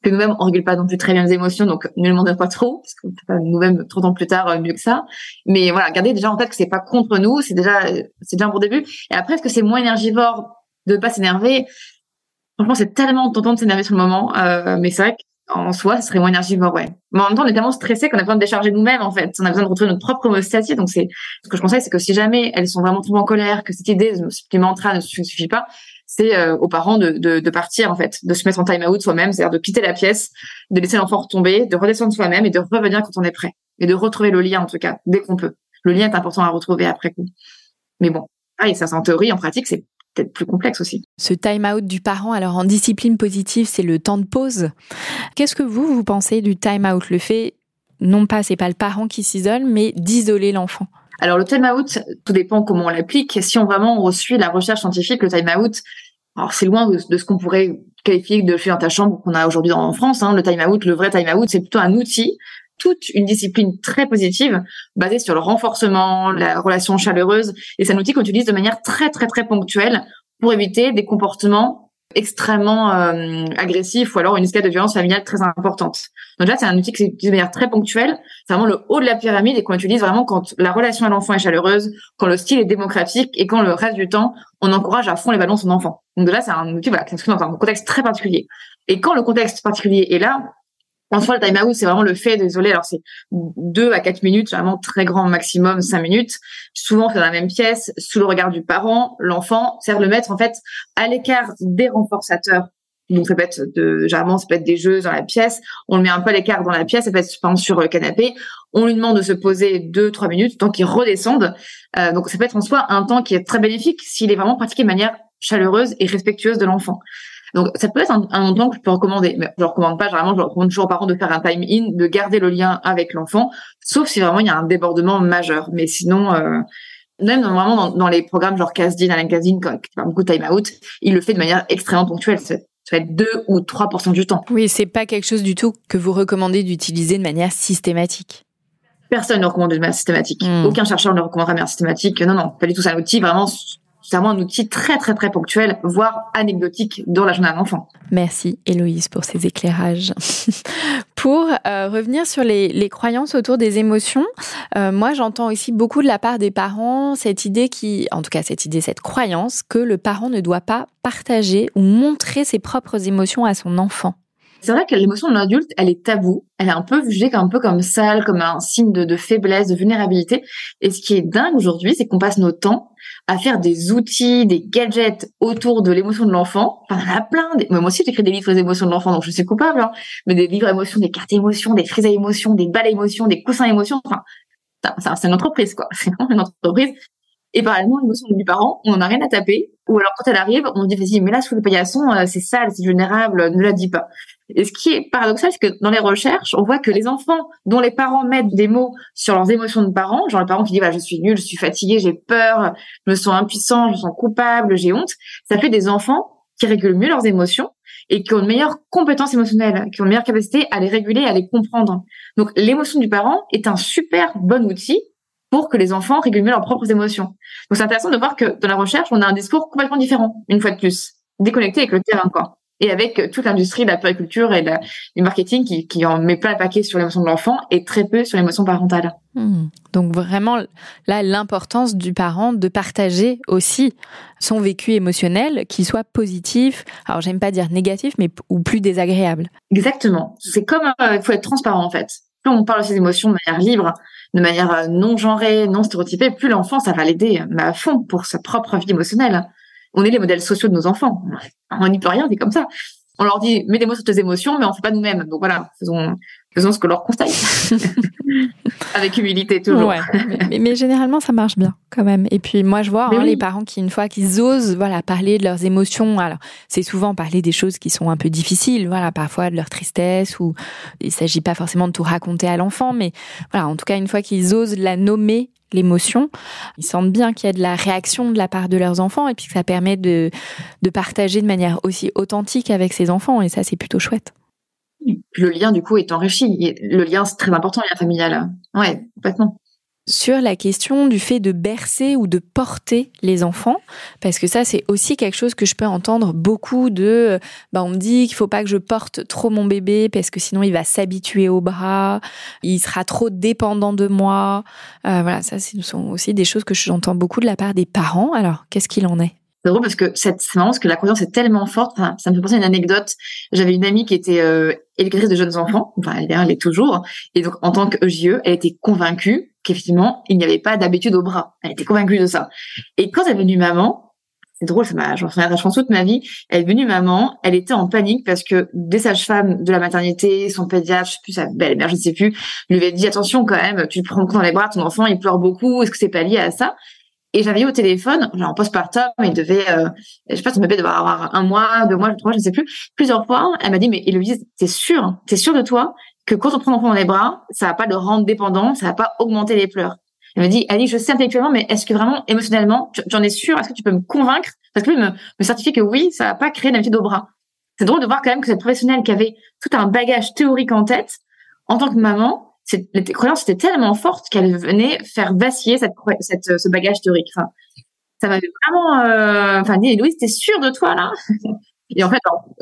que nous-mêmes, on régule pas non plus très bien les émotions, donc ne le demandez pas trop, parce qu'on fait pas nous-mêmes trop temps plus tard euh, mieux que ça. Mais voilà, gardez déjà en tête que c'est pas contre nous, c'est déjà, euh, c'est déjà un bon début. Et après, est-ce que c'est moins énergivore de pas s'énerver? Franchement, c'est tellement tentant de s'énerver sur le moment, euh, mais c'est vrai qu'en soi, ce serait moins énergivore, ouais. Mais en même temps, on est tellement stressé qu'on a besoin de décharger nous-mêmes, en fait. On a besoin de retrouver notre propre homéostasie. Donc, c'est, ce que je conseille, c'est que si jamais elles sont vraiment trop en colère, que cette idée, ce petit mantra ne suffit pas, c'est euh, aux parents de, de, de partir, en fait, de se mettre en time-out soi-même, c'est-à-dire de quitter la pièce, de laisser l'enfant retomber, de redescendre soi-même et de revenir quand on est prêt. Et de retrouver le lien, en tout cas, dès qu'on peut. Le lien est important à retrouver après coup. Mais bon, pareil, ça, c'est en théorie, en pratique, c'est peut-être plus complexe aussi. Ce time-out du parent, alors en discipline positive, c'est le temps de pause. Qu'est-ce que vous, vous pensez du time-out? Le fait, non pas, c'est pas le parent qui s'isole, mais d'isoler l'enfant. Alors le time out, tout dépend comment on l'applique. Si on vraiment on suit la recherche scientifique, le time out, alors c'est loin de, de ce qu'on pourrait qualifier de faire dans ta chambre qu'on a aujourd'hui en France. Hein. Le time out, le vrai time out, c'est plutôt un outil, toute une discipline très positive basée sur le renforcement, la relation chaleureuse, et c'est un outil qu'on utilise de manière très très très ponctuelle pour éviter des comportements extrêmement euh, agressif ou alors une escalade de violence familiale très importante. Donc là, c'est un outil qui s'utilise de manière très ponctuelle. C'est vraiment le haut de la pyramide et qu'on utilise vraiment quand la relation à l'enfant est chaleureuse, quand le style est démocratique et quand le reste du temps, on encourage à fond les ballons son enfant. Donc là, c'est un outil voilà, qui s'inscrit dans un contexte très particulier. Et quand le contexte particulier est là, en soi, le time out, c'est vraiment le fait d'isoler. Alors, c'est deux à quatre minutes, vraiment très grand maximum, cinq minutes. Souvent, dans la même pièce, sous le regard du parent, l'enfant. C'est le mettre, en fait, à l'écart des renforçateurs. Donc, ça peut être de, généralement, ça peut être des jeux dans la pièce. On le met un peu à l'écart dans la pièce. Ça peut être, par sur le canapé. On lui demande de se poser deux, trois minutes, tant qu'il redescende. Euh, donc, ça peut être en soi un temps qui est très bénéfique s'il est vraiment pratiqué de manière chaleureuse et respectueuse de l'enfant. Donc, ça peut être un, un temps que je peux recommander. Mais je ne recommande pas, généralement, je recommande toujours aux parents de faire un time in, de garder le lien avec l'enfant, sauf si vraiment il y a un débordement majeur. Mais sinon, euh, même vraiment dans, dans, les programmes genre Casdin, Alain Casdin, qui fait beaucoup de time out, il le fait de manière extrêmement ponctuelle. Ça va être 2 ou 3% du temps. Oui, c'est pas quelque chose du tout que vous recommandez d'utiliser de manière systématique. Personne ne recommande de manière systématique. Hmm. Aucun chercheur ne recommandera de manière systématique. Non, non, pas du tout. C'est un outil vraiment c'est vraiment un outil très très très ponctuel, voire anecdotique dans la journée d'un enfant. Merci Héloïse pour ces éclairages. pour euh, revenir sur les, croyances autour des émotions, euh, moi j'entends aussi beaucoup de la part des parents cette idée qui, en tout cas cette idée, cette croyance que le parent ne doit pas partager ou montrer ses propres émotions à son enfant. C'est vrai que l'émotion de l'adulte, elle est taboue. Elle est un peu jugée un peu comme sale, comme un signe de, de faiblesse, de vulnérabilité. Et ce qui est dingue aujourd'hui, c'est qu'on passe nos temps à faire des outils, des gadgets autour de l'émotion de l'enfant. Enfin, y en a plein. moi aussi, j'écris des livres émotions de l'enfant, donc je suis coupable. Hein. Mais des livres émotions, des cartes émotions, des frises à émotions, des balles émotions, des coussins émotions. Enfin, c'est une entreprise, quoi. C'est une entreprise. Et parallèlement, l'émotion du parent, on n'en a rien à taper. Ou alors, quand elle arrive, on dit, vas-y, mais là, sous le paillasson, euh, c'est sale, c'est vulnérable, ne la dis pas. Et ce qui est paradoxal, c'est que dans les recherches, on voit que les enfants dont les parents mettent des mots sur leurs émotions de parents, genre le parent qui dit, bah, je suis nul, je suis fatigué, j'ai peur, je me sens impuissant, je me sens coupable, j'ai honte, ça fait des enfants qui régulent mieux leurs émotions et qui ont une meilleure compétence émotionnelle, qui ont une meilleure capacité à les réguler, à les comprendre. Donc, l'émotion du parent est un super bon outil pour que les enfants régulent mieux leurs propres émotions. Donc c'est intéressant de voir que dans la recherche, on a un discours complètement différent, une fois de plus, déconnecté avec le terrain, quoi. Et avec toute l'industrie de la périculture et du marketing qui, qui en met plein le paquet sur l'émotion de l'enfant et très peu sur l'émotion parentale. Hmm. Donc vraiment, là, l'importance du parent de partager aussi son vécu émotionnel, qu'il soit positif, alors j'aime pas dire négatif, mais ou plus désagréable. Exactement. C'est comme, euh, il faut être transparent en fait. Plus on parle de ses émotions de manière libre, de manière euh, non genrée, non stéréotypée, plus l'enfant, ça va l'aider mais à fond pour sa propre vie émotionnelle. On est les modèles sociaux de nos enfants. On n'y peut rien, c'est comme ça. On leur dit, mets des mots sur tes émotions, mais on fait pas nous-mêmes. Donc voilà, faisons, faisons ce que leur conseille. Avec humilité toujours. Ouais, mais, mais, généralement ça marche bien quand même. Et puis moi je vois hein, les parents qui une fois qu'ils osent voilà parler de leurs émotions. Alors c'est souvent parler des choses qui sont un peu difficiles, voilà parfois de leur tristesse ou il s'agit pas forcément de tout raconter à l'enfant, mais voilà en tout cas une fois qu'ils osent la nommer l'émotion. Ils sentent bien qu'il y a de la réaction de la part de leurs enfants et puis que ça permet de, de partager de manière aussi authentique avec ses enfants et ça c'est plutôt chouette le lien du coup est enrichi. Le lien c'est très important, le lien familial. Ouais, complètement. Sur la question du fait de bercer ou de porter les enfants, parce que ça c'est aussi quelque chose que je peux entendre beaucoup de, bah on me dit qu'il faut pas que je porte trop mon bébé parce que sinon il va s'habituer au bras, il sera trop dépendant de moi. Euh, voilà, ça ce sont aussi des choses que j'entends beaucoup de la part des parents. Alors qu'est-ce qu'il en est? C'est drôle parce que c'est marrant parce que la croyance est tellement forte. ça me fait penser à une anecdote. J'avais une amie qui était euh, éducatrice de jeunes enfants. Enfin, elle est toujours. Et donc, en tant que EJE, elle était convaincue qu'effectivement, il n'y avait pas d'habitude au bras. Elle était convaincue de ça. Et quand elle est venue maman, c'est drôle, ça m'a, j'en souviens, je toute ma vie. Elle est venue maman, elle était en panique parce que des sages-femmes de la maternité, son pédiatre, je sais plus, sa belle-mère, je ne sais plus, lui avait dit attention quand même, tu le prends dans les bras, ton enfant, il pleure beaucoup, est-ce que c'est pas lié à ça? Et j'avais au téléphone, genre en postpartum, il devait, euh, je sais pas, son bébé devait avoir un mois, deux mois, trois, je ne sais plus. Plusieurs fois, elle m'a dit, mais Héloïse, t'es sûre, t'es sûre de toi? Que quand on prend l'enfant dans les bras, ça va pas le rendre dépendant, ça va pas augmenter les pleurs. Elle m'a dit, Ali, je sais intellectuellement, mais est-ce que vraiment, émotionnellement, tu, en es sûre? Est-ce que tu peux me convaincre? Parce que lui me, me certifie que oui, ça va pas créer d'habitude au bras. C'est drôle de voir quand même que cette professionnelle qui avait tout un bagage théorique en tête, en tant que maman, les croyances étaient tellement fortes qu'elle venait faire vaciller cette, cette, ce bagage théorique. Ça m'avait vraiment, euh, enfin, dit, Louise, t'es sûre de toi, là? Et en fait,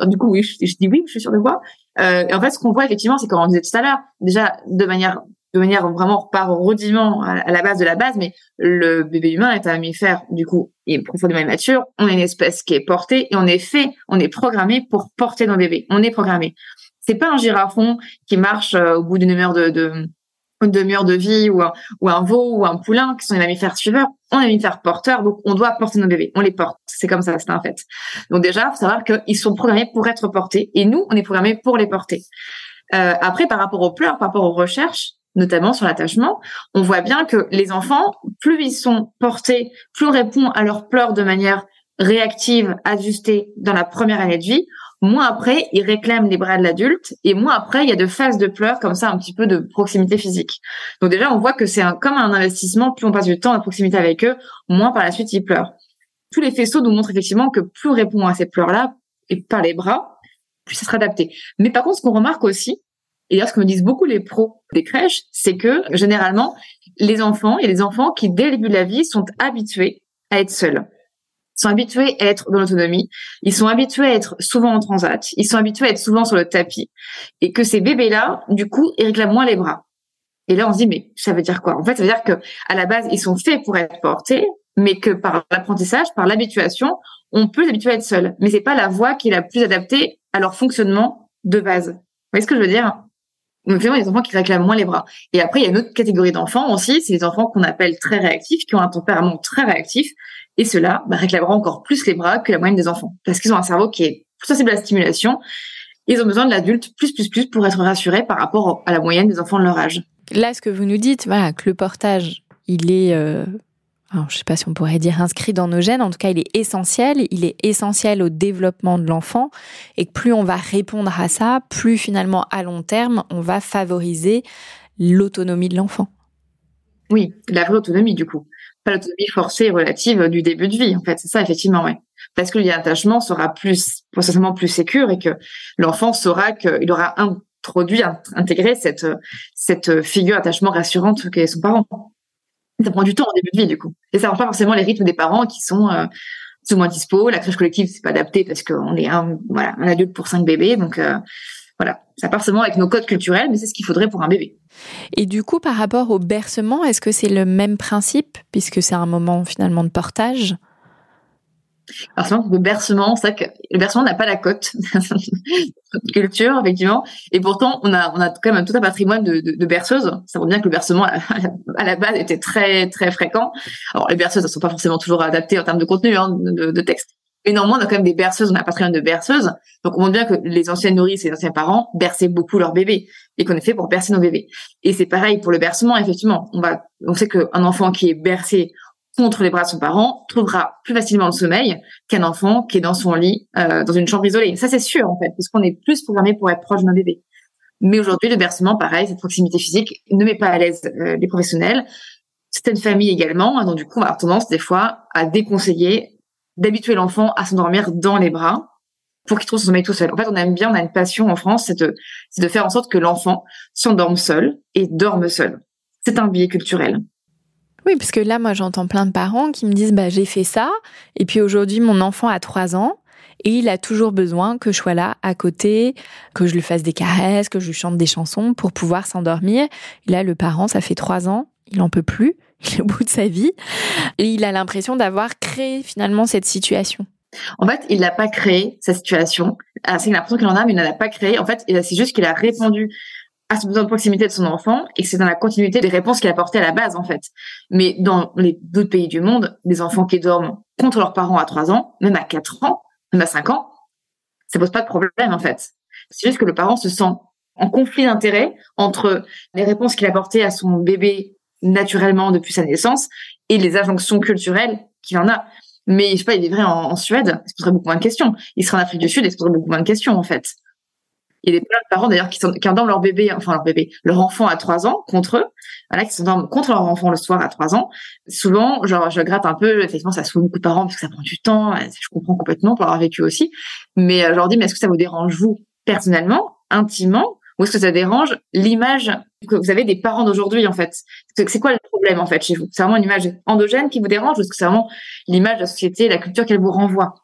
du coup, oui, je, dis oui, je suis sûre de quoi. Euh, et en fait, ce qu'on voit effectivement, c'est comme on disait tout à l'heure, déjà de manière de manière vraiment par rudiment à la base de la base, mais le bébé humain est un mammifère, du coup, il est profondément immature. On est une espèce qui est portée et on est fait, on est programmé pour porter nos bébés. On est programmé. C'est pas un girafon qui marche euh, au bout d'une heure de, de une demi-heure de vie ou un, ou veau ou un poulain qui sont des mammifères suiveurs. On est mammifères porteurs, donc on doit porter nos bébés. On les porte. C'est comme ça, c'est un fait. Donc déjà, faut savoir qu'ils sont programmés pour être portés et nous, on est programmés pour les porter. Euh, après, par rapport aux pleurs, par rapport aux recherches, notamment sur l'attachement, on voit bien que les enfants, plus ils sont portés, plus on répond à leurs pleurs de manière réactive, ajustée dans la première année de vie, moins après, ils réclament les bras de l'adulte, et moins après, il y a de phases de pleurs comme ça, un petit peu de proximité physique. Donc déjà, on voit que c'est comme un investissement, plus on passe du temps à proximité avec eux, moins par la suite ils pleurent. Tous les faisceaux nous montrent effectivement que plus on répond à ces pleurs-là, et par les bras, plus ça sera adapté. Mais par contre, ce qu'on remarque aussi, et d'ailleurs, ce que me disent beaucoup les pros des crèches, c'est que généralement, les enfants, il a des enfants qui, dès le début de la vie, sont habitués à être seuls. Sont habitués à être dans l'autonomie. Ils sont habitués à être souvent en transat. Ils sont habitués à être souvent sur le tapis. Et que ces bébés-là, du coup, ils réclament moins les bras. Et là, on se dit, mais ça veut dire quoi? En fait, ça veut dire que à la base, ils sont faits pour être portés, mais que par l'apprentissage, par l'habituation, on peut s'habituer à être seul. Mais c'est pas la voie qui est la plus adaptée à leur fonctionnement de base. Vous voyez ce que je veux dire? Donc vraiment, les enfants qui réclament moins les bras. Et après, il y a une autre catégorie d'enfants aussi, c'est les enfants qu'on appelle très réactifs, qui ont un tempérament très réactif, et ceux-là bah, réclameront encore plus les bras que la moyenne des enfants, parce qu'ils ont un cerveau qui est plus sensible à la stimulation. Ils ont besoin de l'adulte plus plus plus pour être rassurés par rapport à la moyenne des enfants de leur âge. Là, ce que vous nous dites, voilà, que le portage, il est euh, alors, je ne sais pas si on pourrait dire inscrit dans nos gènes, en tout cas, il est essentiel. Il est essentiel au développement de l'enfant. Et que plus on va répondre à ça, plus finalement, à long terme, on va favoriser l'autonomie de l'enfant. Oui, la vraie autonomie, du coup. Pas l'autonomie forcée relative du début de vie, en fait. C'est ça, effectivement, oui. Parce que l'attachement sera plus, potentiellement plus sécure et que l'enfant saura qu'il aura introduit, intégré cette, cette figure d'attachement rassurante qu'est son parent ça prend du temps au début de vie du coup. Et ça marche pas forcément les rythmes des parents qui sont euh, plus ou moins dispo. La crèche collective c'est pas adapté parce qu'on est un voilà un adulte pour cinq bébés donc euh, voilà ça part seulement avec nos codes culturels mais c'est ce qu'il faudrait pour un bébé. Et du coup par rapport au bercement est-ce que c'est le même principe puisque c'est un moment finalement de portage? Alors c'est le bercement, c'est que le bercement n'a pas la cote culture effectivement, et pourtant on a on a quand même tout un patrimoine de, de, de berceuses. Ça montre bien que le bercement à la, base était très très fréquent. Alors les berceuses ne sont pas forcément toujours adaptées en termes de contenu hein, de, de, texte, mais néanmoins on a quand même des berceuses, on a un patrimoine de berceuses. Donc on montre bien que les anciennes nourrices et les anciens parents berçaient beaucoup leurs bébés et qu'on est fait pour bercer nos bébés. Et c'est pareil pour le bercement effectivement. On va on sait qu'un enfant qui est bercé contre les bras de son parent trouvera plus facilement le sommeil qu'un enfant qui est dans son lit euh, dans une chambre isolée. Ça c'est sûr en fait, puisqu'on est plus programmé pour être proche d'un bébé. Mais aujourd'hui, le bercement, pareil, cette proximité physique ne met pas à l'aise euh, les professionnels. Certaines familles également, hein, donc du coup, on a tendance des fois à déconseiller d'habituer l'enfant à s'endormir dans les bras pour qu'il trouve son sommeil tout seul. En fait, on aime bien, on a une passion en France, c'est de, faire en sorte que l'enfant s'endorme seul et dorme seul. C'est un biais culturel. Oui, parce que là, moi, j'entends plein de parents qui me disent, bah, j'ai fait ça, et puis aujourd'hui, mon enfant a trois ans, et il a toujours besoin que je sois là, à côté, que je lui fasse des caresses, que je lui chante des chansons pour pouvoir s'endormir. Là, le parent, ça fait trois ans, il en peut plus, au bout de sa vie, et il a l'impression d'avoir créé finalement cette situation. En fait, il n'a pas créé cette situation. Ah, c'est l'impression qu'il en a, mais il n'en a pas créé. En fait, c'est juste qu'il a répondu à ce besoin de proximité de son enfant et que c'est dans la continuité des réponses qu'il a portées à la base en fait. Mais dans les d'autres pays du monde, des enfants qui dorment contre leurs parents à 3 ans, même à 4 ans, même à 5 ans, ça pose pas de problème en fait. C'est juste que le parent se sent en conflit d'intérêt entre les réponses qu'il a portées à son bébé naturellement depuis sa naissance et les injonctions culturelles qu'il en a. Mais je sais pas, il vivrait en, en Suède, il se poserait beaucoup moins de questions. Il serait en Afrique du Sud, il se poserait beaucoup moins de questions en fait. Il y a des parents d'ailleurs qui, qui endorment leur bébé, enfin leur bébé, leur enfant à trois ans contre eux, voilà, qui s'endorment contre leur enfant le soir à trois ans. Souvent, genre, je gratte un peu, effectivement, ça fout beaucoup de parents parce que ça prend du temps, je comprends complètement pour avoir vécu aussi. Mais euh, je leur dis, mais est-ce que ça vous dérange vous, personnellement, intimement, ou est-ce que ça dérange l'image que vous avez des parents d'aujourd'hui, en fait? C'est quoi le problème, en fait, chez vous? C'est vraiment une image endogène qui vous dérange ou est-ce que c'est vraiment l'image de la société, la culture qu'elle vous renvoie?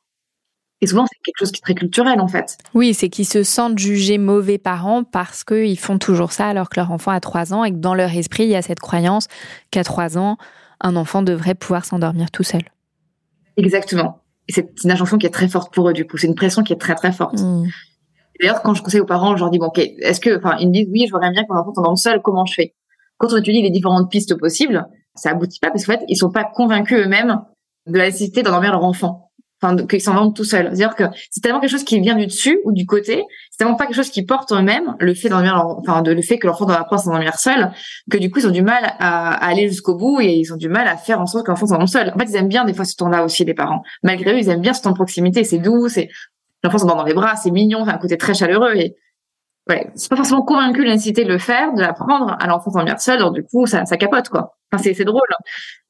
Et souvent, c'est quelque chose qui est très culturel, en fait. Oui, c'est qu'ils se sentent jugés mauvais parents parce qu'ils font toujours ça alors que leur enfant a 3 ans et que dans leur esprit, il y a cette croyance qu'à 3 ans, un enfant devrait pouvoir s'endormir tout seul. Exactement. Et c'est une injonction qui est très forte pour eux, du coup. C'est une pression qui est très, très forte. Mmh. D'ailleurs, quand je conseille aux parents, je leur dis, bon, ok, est-ce que, enfin, ils me disent, oui, je voudrais bien que mon enfant seul, comment je fais? Quand on étudie les différentes pistes possibles, ça aboutit pas parce qu'en fait, ils sont pas convaincus eux-mêmes de la nécessité d'endormir leur enfant enfin qu'ils s'en vendent tout seuls. C'est-à-dire que c'est tellement quelque chose qui vient du dessus ou du côté, c'est tellement pas quelque chose qui porte eux-mêmes le fait d'endormir, enfin de le fait que l'enfant doit apprendre à s'endormir seul, que du coup ils ont du mal à, aller jusqu'au bout et ils ont du mal à faire en sorte que l'enfant s'endorme seul. En fait, ils aiment bien des fois ce temps-là aussi les parents. Malgré eux, ils aiment bien ce temps de proximité. C'est doux, c'est l'enfant s'endort dans les bras, c'est mignon, c'est un côté très chaleureux et ouais, c'est pas forcément convaincu de nécessité de le faire, de l'apprendre à l'enfant s'endormir seul. Donc du coup, ça, ça capote quoi. Enfin, c'est drôle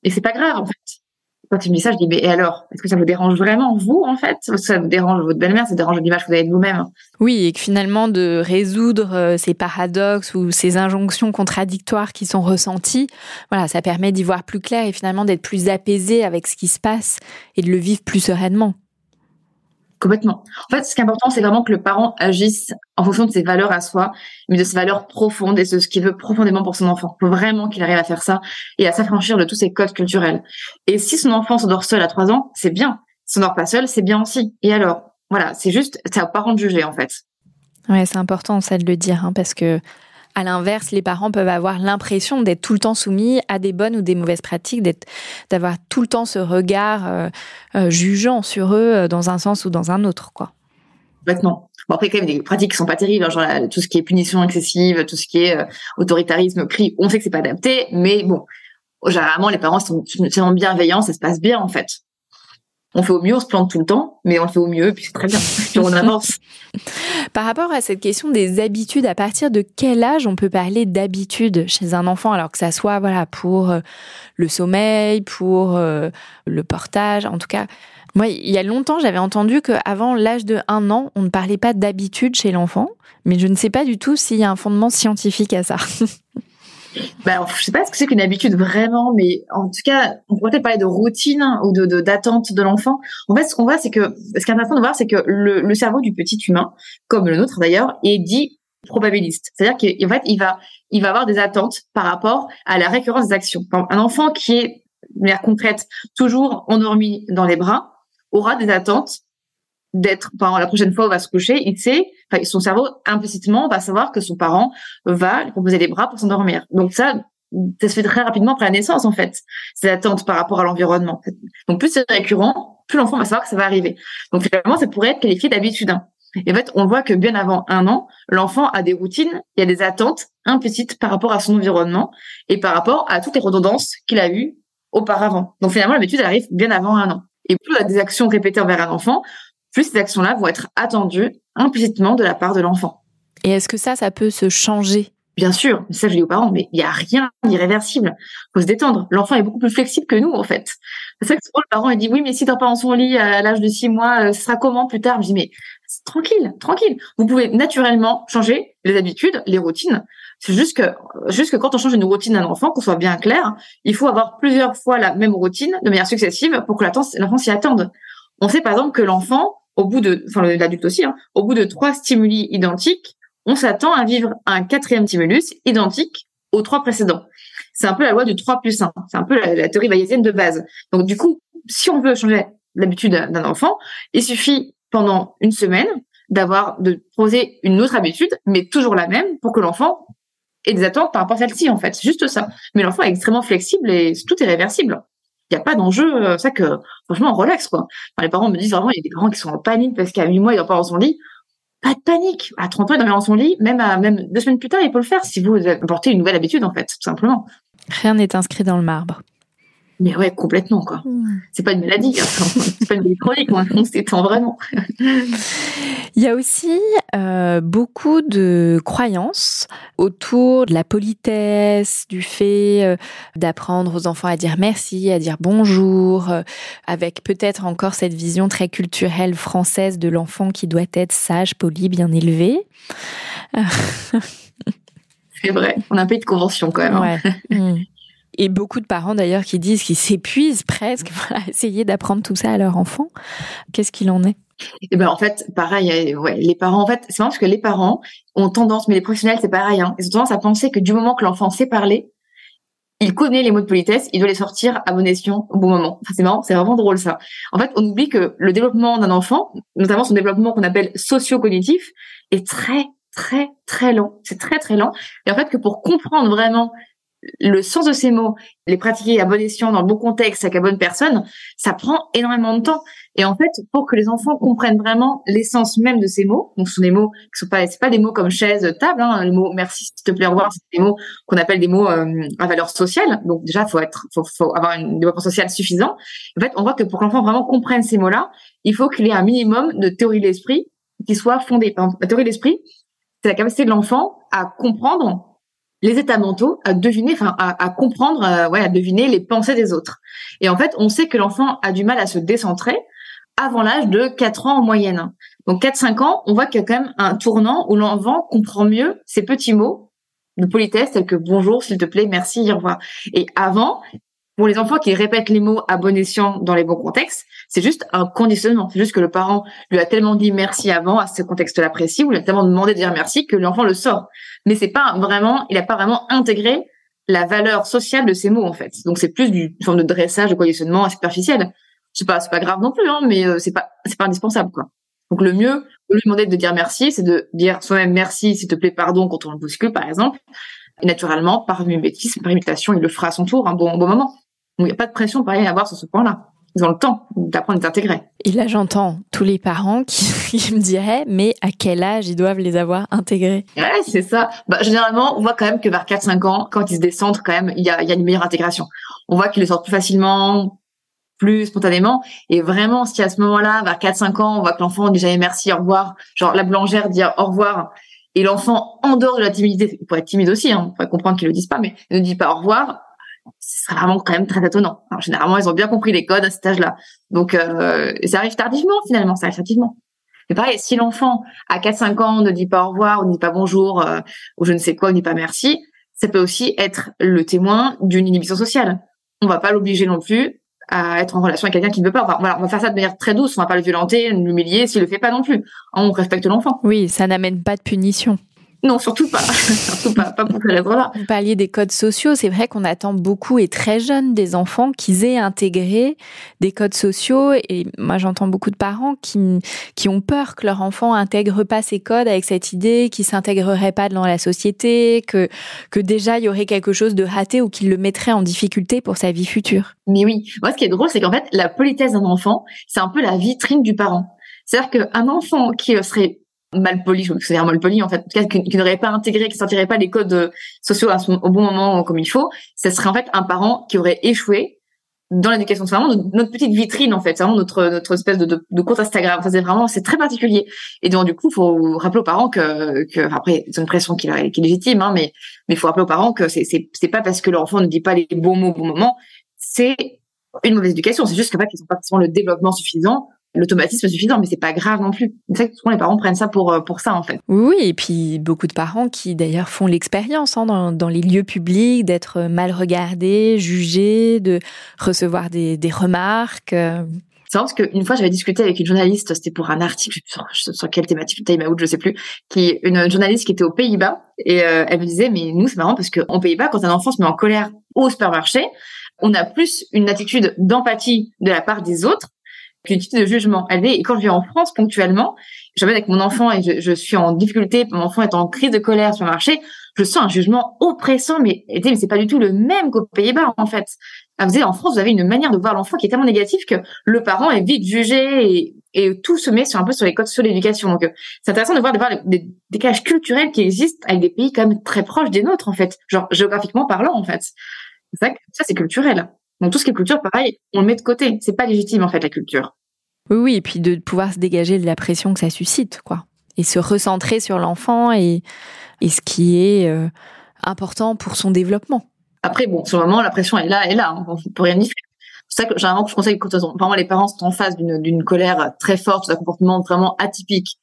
et c'est pas grave en fait quand il me dit ça, je dis, mais et alors? Est-ce que ça vous dérange vraiment, vous, en fait? Ça vous dérange votre belle-mère, ça dérange l'image que vous avez de vous-même Oui, et que finalement, de résoudre euh, ces paradoxes ou ces injonctions contradictoires qui sont ressenties, voilà, ça permet d'y voir plus clair et finalement d'être plus apaisé avec ce qui se passe et de le vivre plus sereinement. Complètement. En fait, ce qui est important, c'est vraiment que le parent agisse en fonction de ses valeurs à soi, mais de ses valeurs profondes et de ce qu'il veut profondément pour son enfant. Il faut vraiment qu'il arrive à faire ça et à s'affranchir de tous ses codes culturels. Et si son enfant s'endort seul à trois ans, c'est bien. S'endort pas seul, c'est bien aussi. Et alors, voilà, c'est juste, c'est aux parents de juger, en fait. Ouais, c'est important, ça, de le dire, hein, parce que à l'inverse, les parents peuvent avoir l'impression d'être tout le temps soumis à des bonnes ou des mauvaises pratiques, d'avoir tout le temps ce regard euh, euh, jugeant sur eux euh, dans un sens ou dans un autre, quoi. Complètement. Bon, après, quand même, des pratiques qui sont pas terribles, hein, genre tout ce qui est punition excessive, tout ce qui est autoritarisme, cri, on sait que c'est pas adapté, mais bon, généralement, les parents sont tellement bienveillants, ça se passe bien, en fait on fait au mieux, on se plante tout le temps, mais on le fait au mieux, puis c'est très bien, puis on avance. Par rapport à cette question des habitudes, à partir de quel âge on peut parler d'habitude chez un enfant, alors que ça soit voilà pour euh, le sommeil, pour euh, le portage, en tout cas. Moi, il y a longtemps, j'avais entendu qu'avant l'âge de un an, on ne parlait pas d'habitude chez l'enfant, mais je ne sais pas du tout s'il y a un fondement scientifique à ça. ben, je sais pas ce que c'est qu'une habitude vraiment, mais en tout cas, on pourrait peut-être parler de routine ou de d'attente de, l'enfant. En fait, ce qu'on voit, c'est que ce qui est intéressant de voir, c'est que le, le, cerveau du petit humain, comme le nôtre d'ailleurs, est dit probabiliste. C'est-à-dire qu'en fait, il va il va avoir des attentes par rapport à la récurrence des actions. Un enfant qui est de manière concrète toujours endormi dans les bras aura des attentes d'être, la prochaine fois où il va se coucher, il sait, enfin, son cerveau implicitement va savoir que son parent va lui proposer des bras pour s'endormir. Donc ça, ça se fait très rapidement après la naissance en fait. C'est l'attente par rapport à l'environnement. Donc plus c'est récurrent, plus l'enfant va savoir que ça va arriver. Donc finalement, ça pourrait être qualifié d'habitude. Et en fait, on voit que bien avant un an, l'enfant a des routines, il y a des attentes implicites par rapport à son environnement et par rapport à toutes les redondances qu'il a eues auparavant. Donc finalement, l'habitude arrive bien avant un an. Et plus il a des actions répétées envers un enfant, plus ces actions-là vont être attendues implicitement de la part de l'enfant. Et est-ce que ça, ça peut se changer? Bien sûr, ça je dis aux parents, mais il n'y a rien d'irréversible. faut se détendre. L'enfant est beaucoup plus flexible que nous, en fait. C'est ça que souvent le parent il dit, oui, mais si dors pas dans son lit à l'âge de six mois, euh, ce sera comment plus tard? Je dis, mais tranquille, tranquille. Vous pouvez naturellement changer les habitudes, les routines. C'est juste que, juste que quand on change une routine d'un enfant, qu'on soit bien clair, il faut avoir plusieurs fois la même routine de manière successive pour que l'enfant s'y attende. On sait par exemple que l'enfant au bout de, enfin l'adulte aussi, hein, au bout de trois stimuli identiques, on s'attend à vivre un quatrième stimulus identique aux trois précédents. C'est un peu la loi du 3 plus 1. C'est un peu la, théorie bayésienne de base. Donc du coup, si on veut changer l'habitude d'un enfant, il suffit pendant une semaine d'avoir de poser une autre habitude, mais toujours la même, pour que l'enfant ait des attentes par rapport à celle-ci en fait. C'est juste ça. Mais l'enfant est extrêmement flexible et tout est réversible il n'y a pas d'enjeu. Euh, ça que, franchement, on relaxe, quoi. les parents me disent vraiment, il y a des parents qui sont en panique parce qu'à 8 mois, il dort pas dans son lit. Pas de panique. À 30 ans, il dort dans son lit. Même à, même deux semaines plus tard, il peut le faire si vous apportez une nouvelle habitude, en fait, tout simplement. Rien n'est inscrit dans le marbre. Mais ouais, complètement, quoi. Hmm. C'est pas une maladie, hein. c'est pas une maladie chronique, on s'étend vraiment. Il y a aussi euh, beaucoup de croyances autour de la politesse, du fait euh, d'apprendre aux enfants à dire merci, à dire bonjour, euh, avec peut-être encore cette vision très culturelle française de l'enfant qui doit être sage, poli, bien élevé. C'est vrai, on a un peu de convention quand même. Hein. Ouais. Hmm. Et beaucoup de parents d'ailleurs qui disent qu'ils s'épuisent presque à essayer d'apprendre tout ça à leur enfant. Qu'est-ce qu'il en est? Et ben en fait, pareil, ouais, les parents, en fait, c'est marrant parce que les parents ont tendance, mais les professionnels, c'est pareil, hein, ils ont tendance à penser que du moment que l'enfant sait parler, il connaît les mots de politesse, il doit les sortir à bon escient au bon moment. Enfin, c'est marrant, c'est vraiment drôle ça. En fait, on oublie que le développement d'un enfant, notamment son développement qu'on appelle socio-cognitif, est très, très, très lent. C'est très, très lent. Et en fait, que pour comprendre vraiment le sens de ces mots, les pratiquer à bon escient dans le bon contexte avec la bonne personne, ça prend énormément de temps. Et en fait, pour que les enfants comprennent vraiment l'essence même de ces mots, donc ce sont des mots qui sont pas, c'est pas des mots comme chaise, table, hein, le mot merci, s'il te plaît, au revoir, c'est des mots qu'on appelle des mots euh, à valeur sociale. Donc déjà, faut être, faut, faut avoir un développement social suffisant. En fait, on voit que pour que l'enfant vraiment comprenne ces mots-là, il faut qu'il ait un minimum de théorie de l'esprit qui soit fondée. Par la théorie de l'esprit, c'est la capacité de l'enfant à comprendre les états mentaux, à deviner, enfin à, comprendre, euh, à deviner les pensées des autres. Et en fait, on sait que l'enfant a du mal à se décentrer avant l'âge de 4 ans en moyenne. Donc 4-5 ans, on voit qu'il y a quand même un tournant où l'enfant comprend mieux ces petits mots de politesse tels que bonjour, s'il te plaît, merci, au revoir. Et avant, pour les enfants qui répètent les mots à bon escient dans les bons contextes, c'est juste un conditionnement. C'est juste que le parent lui a tellement dit merci avant à ce contexte-là précis, ou lui a tellement demandé de dire merci que l'enfant le sort. Mais c'est pas vraiment, il n'a pas vraiment intégré la valeur sociale de ces mots en fait. Donc c'est plus du forme de dressage, de conditionnement superficiel. C'est pas, c'est pas grave non plus, hein, mais euh, c'est pas, c'est pas indispensable quoi. Donc le mieux, lui demander de dire merci, c'est de dire soi-même merci, s'il te plaît, pardon quand on le bouscule par exemple. Et naturellement, par mimétisme, par imitation, il le fera à son tour un bon, un bon moment. Donc, il n'y a pas de pression pareil à avoir sur ce point-là. Ils ont le temps d'apprendre à s'intégrer. Et là, j'entends tous les parents qui, me diraient, mais à quel âge ils doivent les avoir intégrés? Ouais, c'est ça. Bah, généralement, on voit quand même que vers 4-5 ans, quand ils se descendent, quand même, il y a, y a une meilleure intégration. On voit qu'ils le sortent plus facilement, plus spontanément. Et vraiment, si à ce moment-là, vers 4-5 ans, on voit que l'enfant dit jamais merci, au revoir, genre la boulangère dire au revoir, et l'enfant, en dehors de la timidité, il pourrait être timide aussi, hein, on pourrait comprendre qu'ils le disent pas, mais ne dit pas au revoir, ce serait vraiment quand même très étonnant. Généralement, ils ont bien compris les codes à cet âge-là. Donc, euh, ça arrive tardivement, finalement, ça arrive tardivement. Mais pareil, si l'enfant, à 4-5 ans, ne dit pas au revoir, ou ne dit pas bonjour, euh, ou je ne sais quoi, ou ne dit pas merci, ça peut aussi être le témoin d'une inhibition sociale. On va pas l'obliger non plus à être en relation avec quelqu'un qui ne veut pas. On va faire ça de manière très douce, on va pas le violenter, l'humilier s'il le fait pas non plus. On respecte l'enfant. Oui, ça n'amène pas de punition. Non, surtout pas. surtout pas, pas pour ces raisons-là. Vous parliez des codes sociaux. C'est vrai qu'on attend beaucoup et très jeunes des enfants qu'ils aient intégré des codes sociaux. Et moi, j'entends beaucoup de parents qui, qui ont peur que leur enfant intègre pas ces codes avec cette idée qu'il s'intégrerait pas dans la société, que, que déjà il y aurait quelque chose de raté ou qu'il le mettrait en difficulté pour sa vie future. Mais oui. Moi, ce qui est drôle, c'est qu'en fait, la politesse d'un enfant, c'est un peu la vitrine du parent. C'est-à-dire qu'un enfant qui serait mal poli, je dire mal poli en fait, qui, qui n'aurait pas intégré, qui sentirait pas les codes euh, sociaux au bon moment comme il faut, ce serait en fait un parent qui aurait échoué dans l'éducation. C'est vraiment notre, petite vitrine en fait, c'est vraiment notre notre espèce de, de, compte Instagram. c'est vraiment c'est très particulier. Et donc du coup, faut rappeler aux parents que que après c'est une pression qui, qui est légitime, hein, mais mais il faut rappeler aux parents que c'est c'est c'est pas parce que leur enfant ne dit pas les bons mots au bon moment, c'est une mauvaise éducation. C'est juste qu'en fait ils n'ont pas forcément le développement suffisant l'automatisme suffisant, mais c'est pas grave non plus. C'est que souvent les parents prennent ça pour euh, pour ça en fait. Oui, et puis beaucoup de parents qui d'ailleurs font l'expérience hein, dans, dans, les lieux publics d'être mal regardés, jugés, de recevoir des, des remarques. Euh. C'est parce qu'une fois j'avais discuté avec une journaliste, c'était pour un article sur, sur quelle thématique, time out, je sais plus, qui une journaliste qui était aux Pays-Bas et euh, elle me disait mais nous c'est marrant parce qu'en Pays-Bas quand un enfant se met en colère au supermarché, on a plus une attitude d'empathie de la part des autres attitude de jugement. Elle et quand je viens en France ponctuellement, vais avec mon enfant et je, suis en difficulté, mon enfant est en crise de colère sur le marché, je sens un jugement oppressant, mais, mais c'est pas du tout le même qu'aux Pays-Bas en fait. Ah, vous savez, en France, vous avez une manière de voir l'enfant qui est tellement négative que le parent est vite jugé et, tout se met sur un peu sur les codes sur l'éducation. Donc, euh, c'est intéressant de voir, de voir des décalages culturels qui existent avec des pays quand même très proches des nôtres, en fait, genre géographiquement parlant, en fait. Ça, ça c'est culturel. Donc tout ce qui est culture, pareil, on le met de côté. C'est pas légitime en fait la culture. Oui, oui, et puis de pouvoir se dégager de la pression que ça suscite, quoi, et se recentrer sur l'enfant et, et ce qui est euh, important pour son développement. Après, bon, sur le moment, la pression est là, elle est là. Hein, on peut rien y faire. C'est ça que généralement, je conseille quand vraiment les parents sont en face d'une colère très forte, d'un comportement vraiment atypique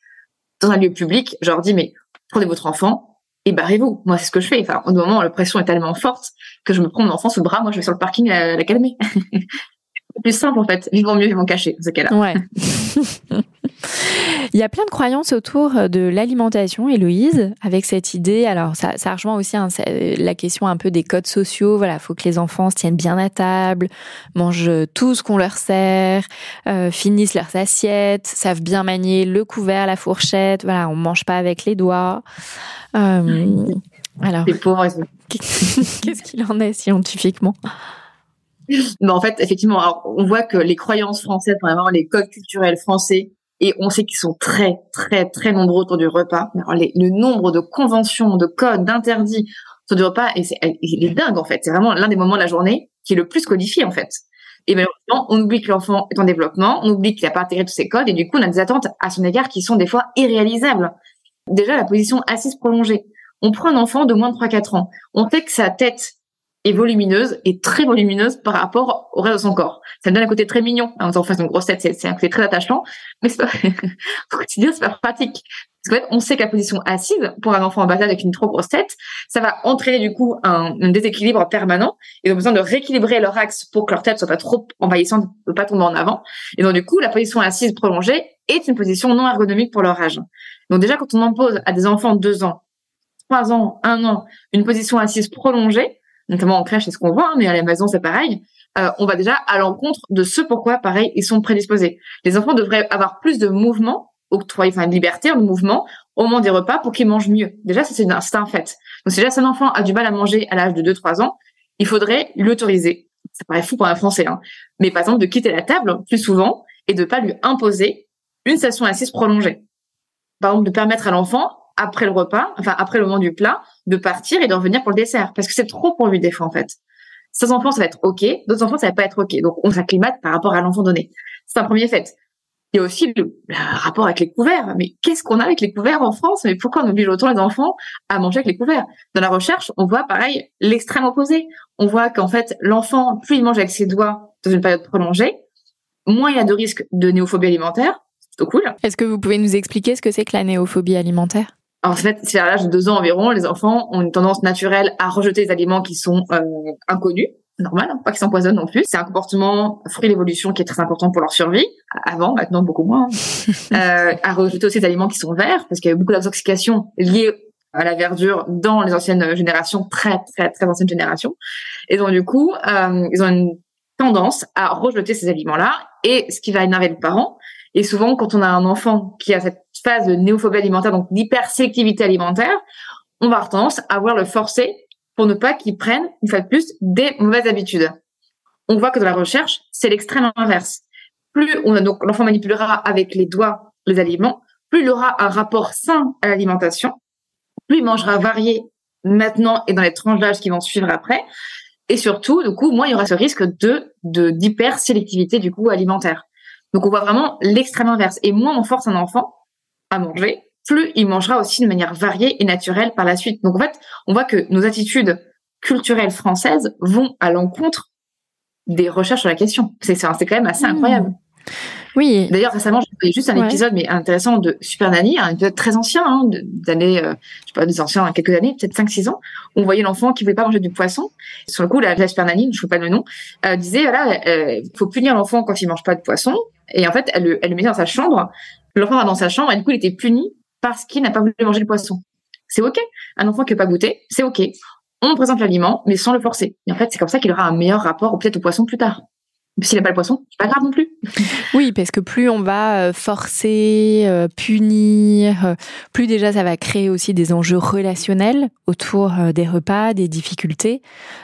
dans un lieu public, je leur dis mais prenez votre enfant, et barrez-vous. Moi, c'est ce que je fais. Enfin, au moment, la pression est tellement forte que je me prends mon enfant sous le bras. Moi, je vais sur le parking à la calmer. c'est plus simple, en fait. Vivons mieux, vivons cachés, ce cas-là. Ouais. Il y a plein de croyances autour de l'alimentation, Héloïse, avec cette idée. Alors, ça, ça rejoint aussi hein, la question un peu des codes sociaux. Voilà, faut que les enfants se tiennent bien à table, mangent tout ce qu'on leur sert, euh, finissent leurs assiettes, savent bien manier le couvert, la fourchette. Voilà, on mange pas avec les doigts. Euh, alors, les pauvres. qu'est-ce qu'il en est scientifiquement? Mais en fait, effectivement, on voit que les croyances françaises, vraiment les codes culturels français, et on sait qu'ils sont très, très, très nombreux autour du repas. Alors, le nombre de conventions, de codes, d'interdits autour du repas, et c'est, il est dingue en fait. C'est vraiment l'un des moments de la journée qui est le plus codifié en fait. Et malheureusement, on oublie que l'enfant est en développement, on oublie qu'il n'a pas intégré tous ces codes, et du coup, on a des attentes à son égard qui sont des fois irréalisables. Déjà, la position assise prolongée. On prend un enfant de moins de 3-4 ans. On sait que sa tête est volumineuse et très volumineuse par rapport au reste de son corps. Ça donne un côté très mignon. Hein, en fait, une grosse tête, c'est un côté très attachant, mais c'est pas, au quotidien, c'est pas pratique. Parce qu'en fait, on sait la position assise, pour un enfant en bas avec une trop grosse tête, ça va entraîner du coup un, déséquilibre permanent. Ils ont besoin de rééquilibrer leur axe pour que leur tête soit pas trop envahissante, ne pas tomber en avant. Et donc du coup, la position assise prolongée est une position non ergonomique pour leur âge. Donc déjà, quand on impose à des enfants de deux ans, trois ans, un an, une position assise prolongée, notamment en crèche, c'est ce qu'on voit, hein, mais à la maison, c'est pareil. Euh, on va déjà à l'encontre de ce pourquoi, pareil, ils sont prédisposés. Les enfants devraient avoir plus de mouvement, octroyer, enfin, de liberté, de mouvement, au moment des repas pour qu'ils mangent mieux. Déjà, c'est un, fait. Donc, si déjà, un enfant a du mal à manger à l'âge de 2-3 ans, il faudrait l'autoriser. Ça paraît fou pour un Français, hein. Mais par exemple, de quitter la table plus souvent et de pas lui imposer une station assise prolongée. Par exemple, de permettre à l'enfant après le repas, enfin après le moment du plat, de partir et de revenir pour le dessert, parce que c'est trop pour lui des fois en fait. Certains enfants ça va être ok, d'autres enfants ça va pas être ok, donc on s'acclimate par rapport à l'enfant donné. C'est un premier fait. Il y a aussi le, rapport avec les couverts. Mais qu'est-ce qu'on a avec les couverts en France? Mais pourquoi on oblige autant les enfants à manger avec les couverts? Dans la recherche, on voit pareil l'extrême opposé. On voit qu'en fait l'enfant, plus il mange avec ses doigts dans une période prolongée, moins il y a de risque de néophobie alimentaire. Plutôt cool. Est-ce que vous pouvez nous expliquer ce que c'est que la néophobie alimentaire? En fait, c'est à l'âge de deux ans environ, les enfants ont une tendance naturelle à rejeter les aliments qui sont euh, inconnus, normal, hein, pas qu'ils s'empoisonnent non plus. C'est un comportement fruit de l'évolution qui est très important pour leur survie. Avant, maintenant beaucoup moins. euh, à rejeter aussi les aliments qui sont verts, parce qu'il y a beaucoup d'intoxication liée à la verdure dans les anciennes générations, très très très anciennes générations. Et donc du coup, euh, ils ont une tendance à rejeter ces aliments-là, et ce qui va énerver le parent. Et souvent, quand on a un enfant qui a cette phase de néophobie alimentaire, donc d'hypersélectivité alimentaire, on va avoir tendance à vouloir le forcer pour ne pas qu'il prenne, une fois de plus, des mauvaises habitudes. On voit que dans la recherche, c'est l'extrême inverse. Plus on a donc l'enfant manipulera avec les doigts les aliments, plus il aura un rapport sain à l'alimentation, plus il mangera varié maintenant et dans les tranches d'âge qui vont suivre après, et surtout, du coup, moins il y aura ce risque de d'hypersélectivité du coup alimentaire. Donc on voit vraiment l'extrême inverse. Et moins on force un enfant, à manger, plus il mangera aussi de manière variée et naturelle par la suite. Donc en fait, on voit que nos attitudes culturelles françaises vont à l'encontre des recherches sur la question. C'est quand même assez mmh. incroyable. Oui. D'ailleurs, récemment, j'ai juste un épisode, mais intéressant de Super Nanny, un épisode très ancien, hein, d'années, euh, je sais pas, des anciens, quelques années, peut-être 5-6 ans. On voyait l'enfant qui voulait pas manger du poisson. Sur le coup, la, la Super Nanny, je ne sais pas le nom, euh, disait, voilà, euh, faut punir l'enfant quand il mange pas de poisson. Et en fait, elle, elle le mettait dans sa chambre L'enfant va dans sa chambre et du coup, il était puni parce qu'il n'a pas voulu manger le poisson. C'est OK. Un enfant qui veut pas goûter, c'est OK. On présente l'aliment, mais sans le forcer. Et en fait, c'est comme ça qu'il aura un meilleur rapport peut-être au poisson plus tard. S'il n'a pas le poisson, c'est pas grave non plus. Oui, parce que plus on va euh, forcer, euh, punir, euh, plus déjà ça va créer aussi des enjeux relationnels autour des repas, des difficultés.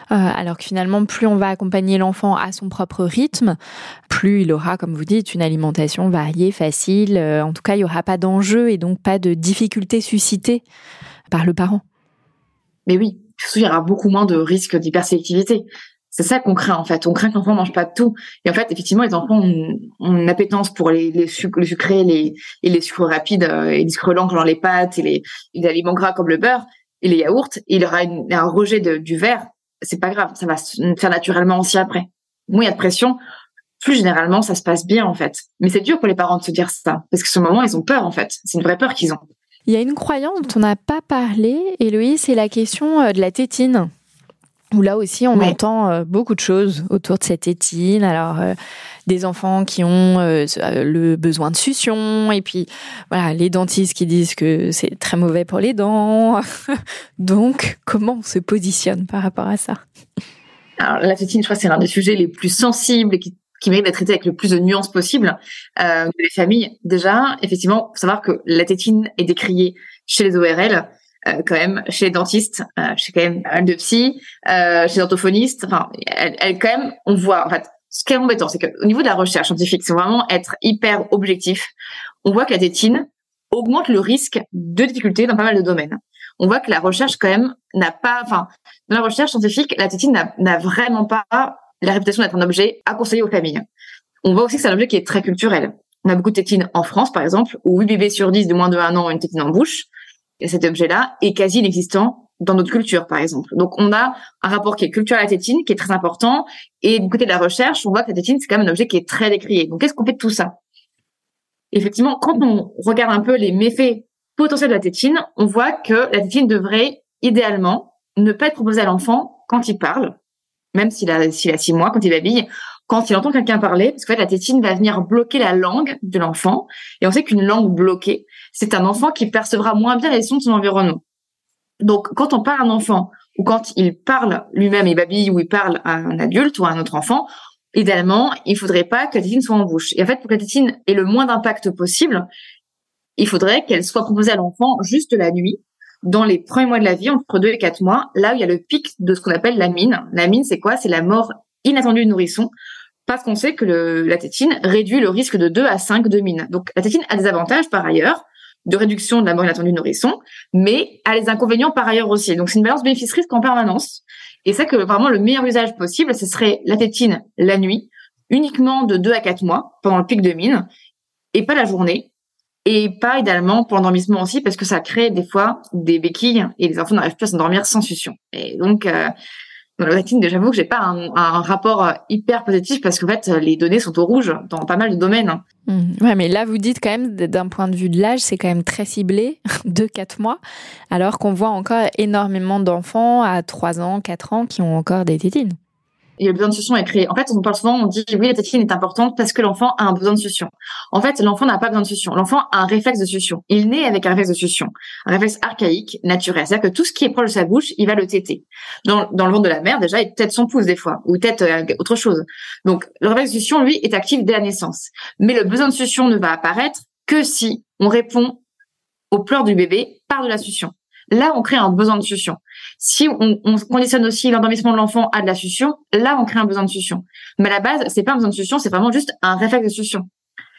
Alors que finalement, plus on va accompagner l'enfant à son propre rythme, plus il aura, comme vous dites, une alimentation variée, facile. En tout cas, il n'y aura pas d'enjeux et donc pas de difficultés suscitées par le parent. Mais oui, il y aura beaucoup moins de risques d'hypersélectivité. C'est ça qu'on craint en fait. On craint que l'enfant mange pas de tout. Et en fait, effectivement, les enfants ont, une appétence pour les, les, sucres, les et les sucres rapides euh, et les sucres lents, genre les pâtes et les, aliments gras comme le beurre et les yaourts. Il y aura un rejet du verre. C'est pas grave, ça va se faire naturellement aussi après. Moins il y a de pression, plus généralement ça se passe bien en fait. Mais c'est dur pour les parents de se dire ça parce que ce moment ils ont peur en fait. C'est une vraie peur qu'ils ont. Il y a une croyance dont on n'a pas parlé, Héloïse, c'est la question euh, de la tétine. Où là aussi on entend euh, beaucoup de choses autour de cette tétine. Alors euh, des enfants qui ont euh, le besoin de succion et puis voilà les dentistes qui disent que c'est très mauvais pour les dents. Donc comment on se positionne par rapport à ça? Alors la tétine, je crois, c'est l'un des sujets les plus sensibles et qui qui mérite d'être traité avec le plus de nuances possible. Euh, les familles, déjà, effectivement, faut savoir que la tétine est décriée chez les ORL, euh, quand même, chez les dentistes, euh, chez quand même mal de psy, euh, chez les orthophonistes. Enfin, elle, elle, quand même, on voit. En fait, ce qui est embêtant, c'est qu'au niveau de la recherche scientifique, c'est vraiment être hyper objectif. On voit que la tétine augmente le risque de difficultés dans pas mal de domaines. On voit que la recherche quand même n'a pas, enfin, dans la recherche scientifique, la tétine n'a vraiment pas la réputation d'être un objet à conseiller aux familles. On voit aussi que c'est un objet qui est très culturel. On a beaucoup de tétines en France, par exemple, où 8 bébés sur 10 de moins de 1 an ont une tétine en bouche. Et cet objet-là est quasi inexistant dans notre culture, par exemple. Donc, on a un rapport qui est culturel à la tétine, qui est très important. Et du côté de la recherche, on voit que la tétine, c'est quand même un objet qui est très décrié. Donc, qu'est-ce qu'on fait de tout ça? Effectivement, quand on regarde un peu les méfaits potentiels de la tétine, on voit que la tétine devrait, idéalement, ne pas être proposée à l'enfant quand il parle, même s'il a, s'il a six mois, quand il babille, quand il entend quelqu'un parler, parce que fait, la tétine va venir bloquer la langue de l'enfant. Et on sait qu'une langue bloquée, c'est un enfant qui percevra moins bien les sons de son environnement. Donc, quand on parle à un enfant, ou quand il parle lui-même et babille, ou il parle à un adulte ou à un autre enfant, idéalement, il faudrait pas que la tétine soit en bouche. Et en fait, pour que la tétine ait le moins d'impact possible, il faudrait qu'elle soit proposée à l'enfant juste la nuit, dans les premiers mois de la vie, entre deux et quatre mois, là où il y a le pic de ce qu'on appelle la mine. La mine, c'est quoi? C'est la mort inattendue du nourrisson, parce qu'on sait que la tétine réduit le risque de 2 à 5 de mine. Donc la tétine a des avantages par ailleurs de réduction de la mort inattendue du nourrisson, mais a les inconvénients par ailleurs aussi. Donc c'est une balance bénéfice-risque en permanence. Et c'est que vraiment le meilleur usage possible, ce serait la tétine la nuit, uniquement de 2 à 4 mois pendant le pic de mine, et pas la journée, et pas idéalement pour l'endormissement aussi parce que ça crée des fois des béquilles et les enfants n'arrivent plus à s'endormir sans succion. Et donc euh, rating, j'avoue que j'ai pas un, rapport hyper positif parce qu'en fait les données sont au rouge dans pas mal de domaines. Mmh. Ouais, mais là vous dites quand même d'un point de vue de l'âge, c'est quand même très ciblé, de 4 mois, alors qu'on voit encore énormément d'enfants à 3 ans, 4 ans qui ont encore des tétines et le besoin de succion est créé. En fait, on parle souvent, on dit oui, la tétine est importante parce que l'enfant a un besoin de succion. En fait, l'enfant n'a pas besoin de succion. L'enfant a un réflexe de succion. Il naît avec un réflexe de succion, un réflexe archaïque, naturel. C'est-à-dire que tout ce qui est proche de sa bouche, il va le téter. Dans, le ventre de la mère, déjà, il tète son pouce des fois, ou tète euh, autre chose. Donc, le réflexe de succion, lui, est actif dès la naissance. Mais le besoin de succion ne va apparaître que si on répond aux pleurs du bébé par de la succion. Là, on crée un besoin de succion. Si on, on conditionne aussi l'endormissement de l'enfant à de la succion, là, on crée un besoin de succion. Mais à la base, c'est pas un besoin de succion, c'est vraiment juste un réflexe de succion.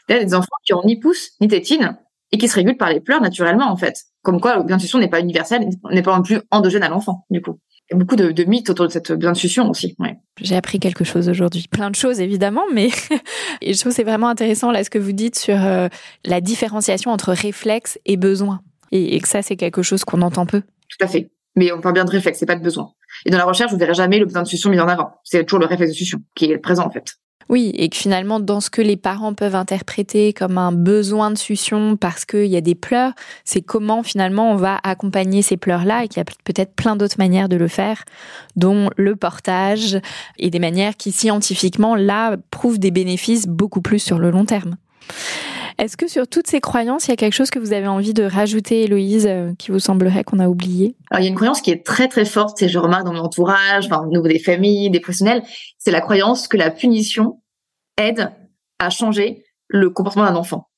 Il y a des enfants qui ont ni pouce, ni tétine, et qui se régulent par les pleurs naturellement, en fait. Comme quoi, le besoin de succion n'est pas universel, n'est pas non plus endogène à l'enfant, du coup. Il y a beaucoup de, de, mythes autour de cette besoin de succion aussi. Ouais. J'ai appris quelque chose aujourd'hui. Plein de choses, évidemment, mais et je trouve c'est vraiment intéressant, là, ce que vous dites sur euh, la différenciation entre réflexe et besoin et, que ça, c'est quelque chose qu'on entend peu. Tout à fait. Mais on parle bien de réflexe, c'est pas de besoin. Et dans la recherche, vous verrez jamais le besoin de succion mis en avant. C'est toujours le réflexe de succion qui est présent, en fait. Oui, et que finalement, dans ce que les parents peuvent interpréter comme un besoin de succion parce qu'il y a des pleurs, c'est comment finalement on va accompagner ces pleurs-là et qu'il y a peut-être plein d'autres manières de le faire, dont le portage et des manières qui scientifiquement, là, prouvent des bénéfices beaucoup plus sur le long terme. Est-ce que sur toutes ces croyances, il y a quelque chose que vous avez envie de rajouter, Héloïse, euh, qui vous semblerait qu'on a oublié? Il y a une croyance qui est très très forte, et je remarque dans mon entourage, enfin, au niveau des familles, des professionnels, c'est la croyance que la punition aide à changer le comportement d'un enfant.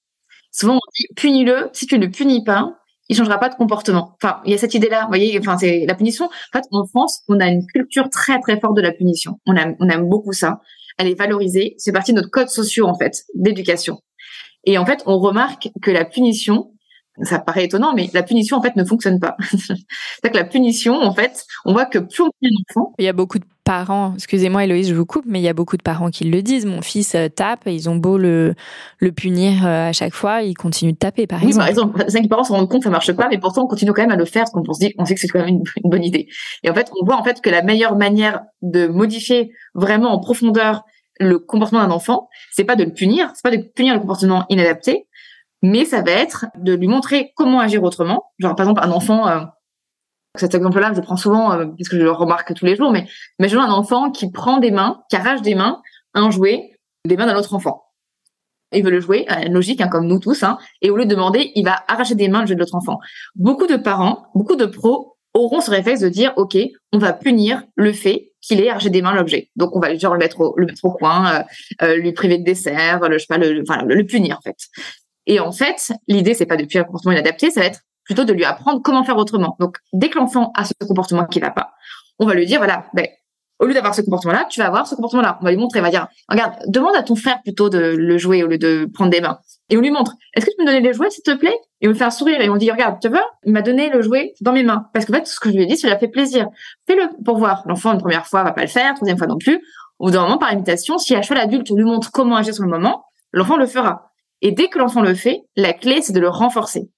Souvent, on dit punis-le. Si tu ne le punis pas, il changera pas de comportement. Enfin, il y a cette idée-là. Vous voyez, enfin, c'est la punition. En fait, en France, on a une culture très très forte de la punition. On aime, on aime beaucoup ça. Elle est valorisée. C'est partie de notre code social en fait d'éducation. Et en fait, on remarque que la punition, ça paraît étonnant, mais la punition, en fait, ne fonctionne pas. C'est-à-dire que la punition, en fait, on voit que plus on punit un enfant. Il y a beaucoup de parents, excusez-moi Héloïse, je vous coupe, mais il y a beaucoup de parents qui le disent. Mon fils euh, tape, et ils ont beau le, le punir euh, à chaque fois, il continue de taper, par exemple. Oui, par exemple, cinq parents se rendent compte que ça marche pas, mais pourtant on continue quand même à le faire, parce qu'on se dit, on sait que c'est quand même une, une, bonne idée. Et en fait, on voit en fait que la meilleure manière de modifier vraiment en profondeur le comportement d'un enfant, c'est pas de le punir, c'est pas de punir le comportement inadapté, mais ça va être de lui montrer comment agir autrement. Genre par exemple un enfant euh, Cet exemple-là, je le prends souvent euh, parce que je le remarque tous les jours, mais imaginons un enfant qui prend des mains, qui arrache des mains, un jouet, des mains d'un autre enfant. Il veut le jouer, euh, logique, hein, comme nous tous, hein, et au lieu de demander, il va arracher des mains le jeu de l'autre enfant. Beaucoup de parents, beaucoup de pros auront ce réflexe de dire, OK, on va punir le fait qu'il ait arraché des mains l'objet. Donc, on va genre le mettre au, le mettre au coin, euh, lui priver de dessert, le, je pas, le, enfin, le punir, en fait. Et en fait, l'idée, c'est pas de punir un comportement inadapté, ça va être plutôt de lui apprendre comment faire autrement. Donc, dès que l'enfant a ce comportement qui va pas, on va lui dire, voilà, ben, au lieu d'avoir ce comportement-là, tu vas avoir ce comportement-là. On va lui montrer, on va dire, regarde, demande à ton frère plutôt de le jouer au lieu de prendre des mains. Et on lui montre, est-ce que tu peux me donner les jouets, s'il te plaît? Et on lui fait un sourire et on dit, regarde, tu veux Il m'a donné le jouet dans mes mains. Parce qu'en fait, ce que je lui ai dit, ça lui a fait plaisir. Fais-le pour voir. L'enfant, une première fois, va pas le faire, troisième fois non plus. Au bout d'un moment, par imitation, si à cheval l'adulte lui montre comment agir sur le moment, l'enfant le fera. Et dès que l'enfant le fait, la clé, c'est de le renforcer.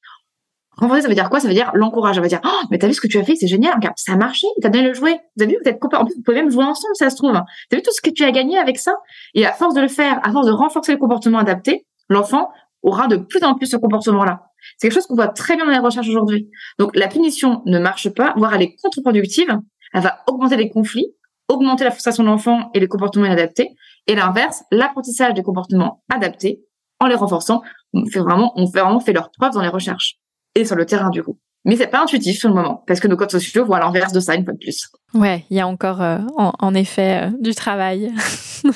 Renforcer, ça veut dire quoi? Ça veut dire l'encourager. Ça veut dire, oh, mais t'as vu ce que tu as fait? C'est génial. Regarde, ça a marché. T'as donné le jouet. Vous avez vu Vous êtes copains. En plus, vous pouvez même jouer ensemble, ça se trouve. T'as vu tout ce que tu as gagné avec ça? Et à force de le faire, à force de renforcer le comportement adapté, l'enfant aura de plus en plus ce comportement-là. C'est quelque chose qu'on voit très bien dans les recherches aujourd'hui. Donc, la punition ne marche pas, voire elle est contre-productive. Elle va augmenter les conflits, augmenter la frustration de l'enfant et les comportements inadaptés. Et l'inverse, l'apprentissage des comportements adaptés, en les renforçant, on fait vraiment, on fait leur preuve dans les recherches et sur le terrain du coup. Mais c'est pas intuitif sur le moment, parce que nos codes sociaux voient l'inverse de ça une fois de plus. Ouais, il y a encore euh, en, en, effet euh, du travail.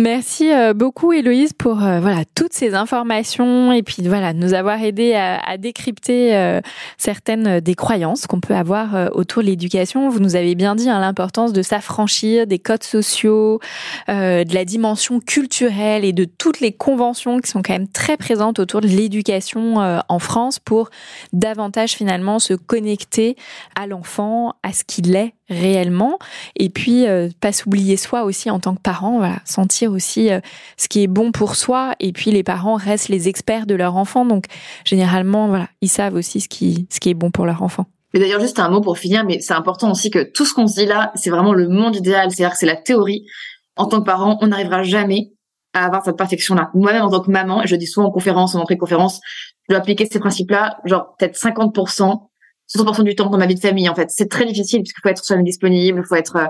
Merci euh, beaucoup Héloïse pour euh, voilà toutes ces informations et puis voilà nous avoir aidé à, à décrypter euh, certaines des croyances qu'on peut avoir autour de l'éducation. Vous nous avez bien dit hein, l'importance de s'affranchir des codes sociaux, de la dimension culturelle et de toutes les conventions qui sont quand même très présentes autour de l'éducation en France pour davantage finalement se connecter à l'enfant, à ce qu'il est réellement. Et puis euh, pas s'oublier soi aussi en tant que parent voilà. Sentir aussi euh, ce qui est bon pour soi. Et puis les parents restent les experts de leur enfant. Donc généralement voilà ils savent aussi ce qui ce qui est bon pour leur enfant. Mais d'ailleurs juste un mot pour finir mais c'est important aussi que tout ce qu'on se dit là c'est vraiment le monde idéal. C'est-à-dire que c'est la théorie. En tant que parent on n'arrivera jamais à avoir cette perfection là moi-même en tant que maman je dis souvent en conférence en entrée conférence je dois appliquer ces principes là genre peut-être 50% 60% du temps dans ma vie de famille en fait. C'est très difficile puisqu'il faut être soi-même disponible, faut être euh,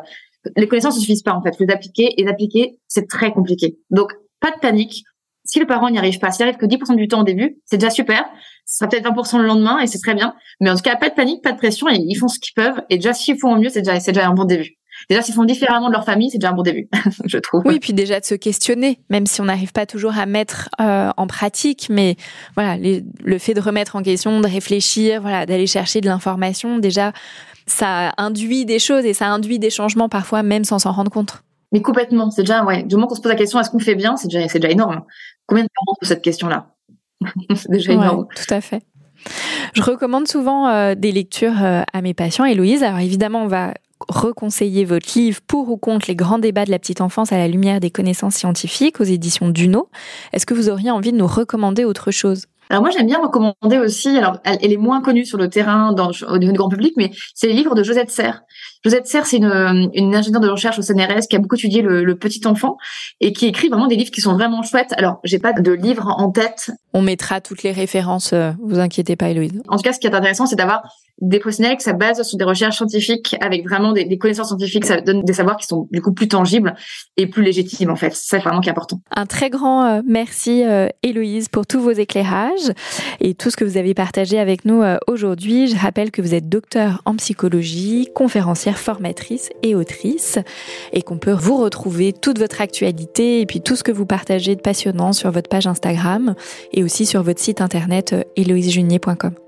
les connaissances ne suffisent pas en fait. Les appliquer et d'appliquer, c'est très compliqué. Donc pas de panique. Si le parent n'y arrive pas, s'il arrive que 10% du temps au début, c'est déjà super. Ce sera peut-être 20% le lendemain et c'est très bien. Mais en tout cas, pas de panique, pas de pression et ils font ce qu'ils peuvent. Et déjà, s'ils font au mieux, c'est déjà, c'est déjà un bon début. Déjà, s'ils font différemment de leur famille, c'est déjà un bon début, je trouve. Oui, puis déjà de se questionner, même si on n'arrive pas toujours à mettre euh, en pratique, mais voilà, les, le fait de remettre en question, de réfléchir, voilà, d'aller chercher de l'information, déjà, ça induit des choses et ça induit des changements parfois même sans s'en rendre compte. Mais complètement, c'est déjà, ouais, du moment qu'on se pose la question, est-ce qu'on fait bien, c'est déjà, c'est déjà énorme. Combien de parents posent cette question-là C'est déjà énorme. Ouais, tout à fait. Je recommande souvent euh, des lectures euh, à mes patients. Héloïse, alors évidemment, on va reconseiller votre livre pour ou contre les grands débats de la petite enfance à la lumière des connaissances scientifiques aux éditions Duno. Est-ce que vous auriez envie de nous recommander autre chose? Alors moi j'aime bien recommander aussi, alors elle, elle, est moins connue sur le terrain dans, au niveau du grand public, mais c'est les livres de Josette Serre. Josette Serre, c'est une, une ingénieure de recherche au CNRS qui a beaucoup étudié le, le, petit enfant et qui écrit vraiment des livres qui sont vraiment chouettes. Alors j'ai pas de livre en tête. On mettra toutes les références, euh, vous inquiétez pas Héloïse. En tout cas, ce qui est intéressant, c'est d'avoir des professionnels que ça base sur des recherches scientifiques avec vraiment des, connaissances scientifiques, ça donne des savoirs qui sont du coup plus tangibles et plus légitimes en fait. C'est vraiment qui est important. Un très grand euh, merci euh, Héloïse pour tous vos éclairages et tout ce que vous avez partagé avec nous euh, aujourd'hui. Je rappelle que vous êtes docteur en psychologie, conférencière, formatrice et autrice et qu'on peut vous retrouver toute votre actualité et puis tout ce que vous partagez de passionnant sur votre page Instagram et aussi sur votre site internet héloïsejunier.com.